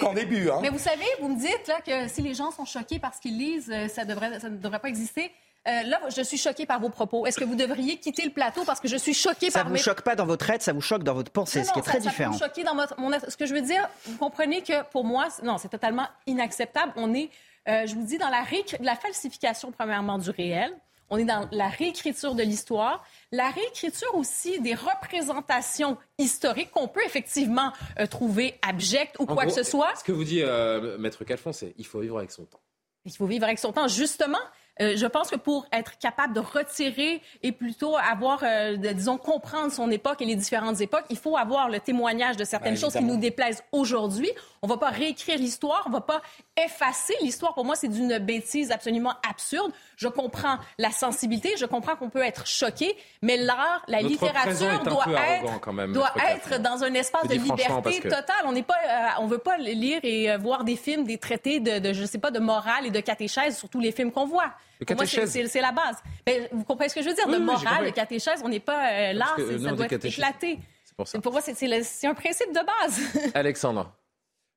qu'en début. Hein. Mais vous savez, vous me dites là, que si les gens sont choqués par ce qu'ils lisent, euh, ça, devrait, ça ne devrait pas exister. Euh, là, je suis choquée par vos propos. Est-ce que vous devriez quitter le plateau parce que je suis choquée Ça par vous mes choque pas dans votre aide, ça vous choque dans votre pensée, Non, ce qui non, est très ça, différent. choquer dans votre, mon, ce que je veux dire, vous comprenez que pour moi, non, c'est totalement inacceptable. On est, euh, je vous dis, dans la, réécri- la falsification, premièrement, du réel. On est dans la réécriture de l'histoire, la réécriture aussi des représentations historiques qu'on peut effectivement euh, trouver abjectes ou En quoi gros, que ce soit. Ce que vous dit euh, Maître Calfon, c'est il faut vivre avec son temps. Il faut vivre avec son temps. Justement, euh, je pense que pour être capable de retirer et plutôt avoir, euh, de- disons, comprendre son époque et les différentes époques, il faut avoir le témoignage de certaines Ben, choses qui nous déplaisent aujourd'hui. On va pas réécrire l'histoire, on va pas effacer l'histoire. Pour moi, c'est d'une bêtise absolument absurde. Je comprends la sensibilité, je comprends qu'on peut être choqué, mais l'art, la littérature doit être, arrogant quand même, doit Maître être Calfon. dans un espace de liberté que- totale. On n'est pas, euh, on veut pas lire et euh, voir des films, des traités de, de, je sais pas, de morale et de catéchèse sur tous les films qu'on voit. De Pour moi, c'est- la base. Mais vous comprenez ce que je veux dire? Oui, de oui, morale, de catéchèse, on n'est pas euh, là, que, non, ça doit être éclaté. C'est pour ça. Pour moi, c'est- un principe de base. Alexandre.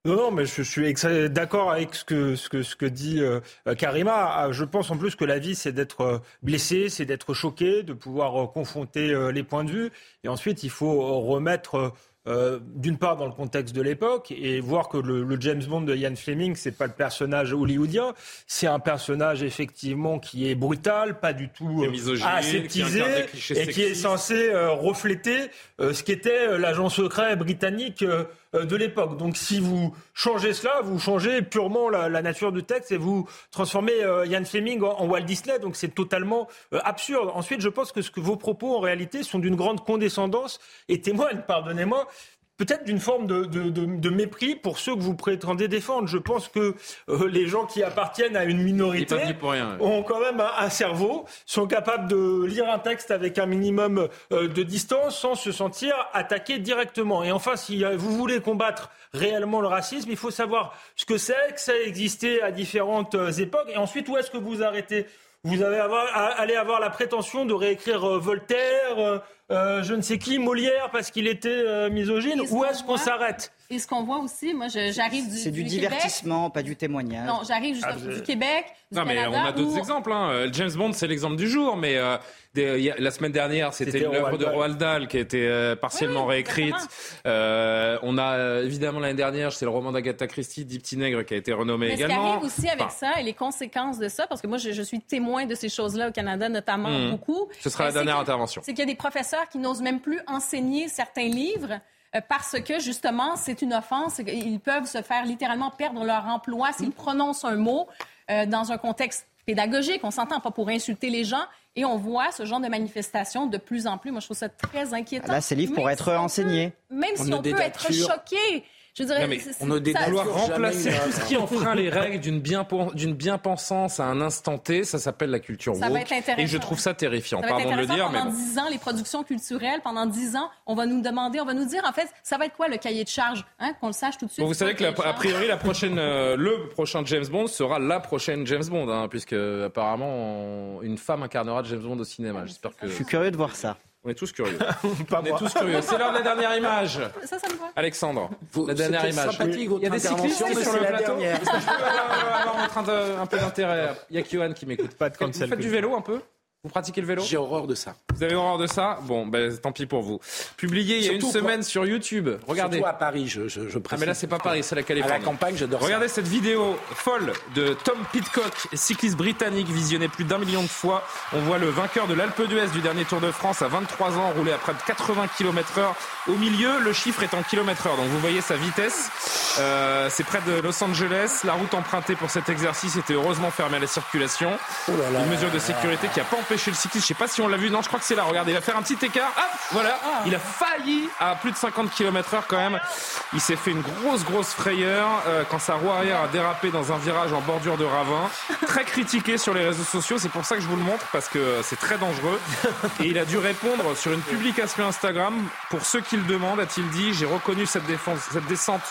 Non, non, mais je, je suis d'accord avec ce que, ce que, ce que dit euh, euh, Karima. Ah, Je pense en plus que la vie, c'est d'être euh, blessé, c'est d'être choqué, de pouvoir euh, confronter euh, les points de vue. Et ensuite, il faut euh, remettre, euh, d'une part, dans le contexte de l'époque, et voir que le, le James Bond de Ian Fleming, c'est pas le personnage hollywoodien, c'est un personnage effectivement qui est brutal, pas du tout euh, aseptisé, et qui est censé euh, refléter euh, ce qu'était l'agent secret britannique de l'époque. Donc si vous changez cela, vous changez purement la, la nature du texte et vous transformez euh, Ian Fleming en, en Walt Disney. Donc c'est totalement euh, absurde. Ensuite, je pense que, ce que vos propos en réalité sont d'une grande condescendance et témoignent, pardonnez-moi, peut-être d'une forme de, de- de- de mépris pour ceux que vous prétendez défendre. Je pense que euh, les gens qui appartiennent à une minorité ont quand même un, un cerveau, sont capables de lire un texte avec un minimum euh, de distance sans se sentir attaqués directement. Et enfin, si euh, vous voulez combattre réellement le racisme, il faut savoir ce que c'est, que ça a existé à différentes époques, et ensuite où est-ce que vous arrêtez? Vous allez avoir, à- allez avoir la prétention de réécrire Voltaire, euh, je ne sais qui, Molière, parce qu'il était euh, misogyne. Qu'on est-ce qu'on s'arrête? Et ce qu'on voit aussi, moi, j'arrive du, C'est du, divertissement, pas du témoignage. Non, j'arrive juste Ah, vous- du Québec, du Non, mais on a d'autres où- exemples. Hein. Euh, James Bond, c'est l'exemple du jour, mais euh, des- a- la semaine dernière, c'était l'œuvre Roald de Dahl. Roald Dahl qui a été euh, partiellement Oui, réécrite. Euh, on a évidemment l'année dernière, c'est le roman d'Agatha Christie, Dix petits nègres, qui a été renommé Mais ce qui également. arrive aussi avec Enfin, ça et les conséquences de ça, parce que moi, je, je suis témoin de ces choses-là au Canada, notamment Mhm. beaucoup. Ce sera la dernière intervention. C'est qu'il y a des professeurs qui n'osent même plus enseigner certains livres parce que justement, c'est une offense. Ils peuvent se faire littéralement perdre leur emploi s'ils prononcent un mot euh, dans un contexte pédagogique. On s'entend pas pour insulter les gens. Et on voit ce genre de manifestation de plus en plus. Moi, je trouve ça très inquiétant. Là, ces livres pourraient être enseignés. même si on peut être choqué je dirais, mais on ne vouloir remplacer tout ce qui enfreint les règles d'une bien, d'une bien-pensance à un instant T, ça s'appelle la culture ça woke. Va être intéressant. Et je trouve ça terrifiant. Ça Pardon de le dire, pendant mais dix ans, les productions culturelles, pendant dix ans, on va nous demander, on va nous dire, en fait, ça va être quoi le cahier de charge, hein, qu'on le sache tout de suite? Bon, vous savez que, a priori, la prochaine, euh, le prochain James Bond sera la prochaine James Bond, hein, puisque apparemment une femme incarnera James Bond au cinéma. J'espère que. Je suis curieux de voir ça. On est tous curieux. on est tous curieux. C'est l'heure de la dernière image. Ça, ça me va. Alexandre, la dernière image. Il y a des cyclistes sur le la plateau. Est-ce que je peux avoir un, train de- un peu d'intérêt? Il y a Kyohan qui m'écoute. Pas de Vous faites du vélo un peu? Vous pratiquez le vélo? J'ai horreur de ça. Vous avez horreur de ça? Bon, ben tant pis pour vous. Publié il y a une semaine sur YouTube. Regardez. Surtout à Paris, je, je, je Ah mais là c'est pas Paris, c'est la À Californie. la campagne, j'adore ça. Regardez cette vidéo folle de Tom Pitcock, cycliste britannique visionné plus d'un million de fois. On voit le vainqueur de l'Alpe d'Huez du dernier Tour de France à 23 ans rouler à près de 80 km heure. Au milieu, le chiffre est en km heure. Donc vous voyez sa vitesse. Euh, c'est près de Los Angeles. La route empruntée pour cet exercice était heureusement fermée à la circulation. Une mesure de sécurité qui a pas empêché le cycliste. Je sais pas si on l'a vu. Non, je crois que c'est là. Regardez, il va faire un petit écart. Voilà. Il a failli à plus de 50 km heure quand même. Il s'est fait une grosse, grosse frayeur euh, quand sa roue arrière a dérapé dans un virage en bordure de ravin. Très critiqué sur les réseaux sociaux. C'est pour ça que je vous le montre parce que c'est très dangereux. Et il a dû répondre sur une publication Instagram. Pour ceux qui le demandent, a-t-il dit, j'ai reconnu cette, défense, cette descente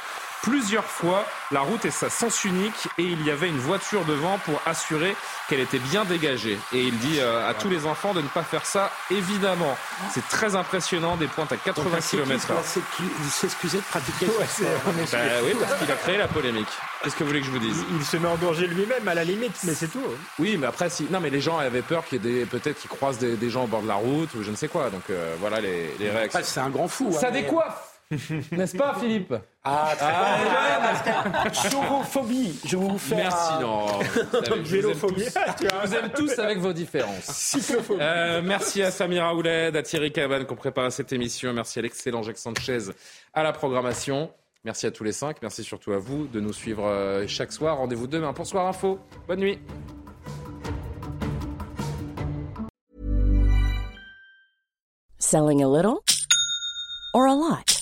plusieurs fois. La route est sa sens unique et il y avait une voiture devant pour assurer qu'elle était bien dégagée. Et il dit euh, à tous les enfants de ne pas faire ça, évidemment. C'est très impressionnant, des pointes à 80 km. Il s'excusait de pratiquer Ouais, on est Bah oui, parce qu'il a créé la polémique. Qu'est-ce que vous voulez que je vous dise Il se met en danger lui-même à la limite, mais c'est tout. Oui, mais après, si... non, mais les gens avaient peur qu'il y ait des... peut-être qu'ils croisent des, des gens au bord de la route ou je ne sais quoi. Donc euh, voilà les, les réactions. C'est un grand fou. Ça hein, décoiffe N'est-ce pas, Philippe? Ah, très Ah, bien. Chaurophobie. Je vais vous faire. Merci, un- non. Vous savez, je vous aime Vélophobie. tous. Je vous aime tous avec vos différences. Cyclophobie. Euh, merci à Samira Ouled, à Thierry Caban qui ont préparé cette émission. Merci à l'excellent Jacques Sanchez à la programmation. Merci à tous les cinq. Merci surtout à vous de nous suivre euh, chaque soir. Rendez-vous demain pour Soir Info. Bonne nuit. Selling a little or a lot?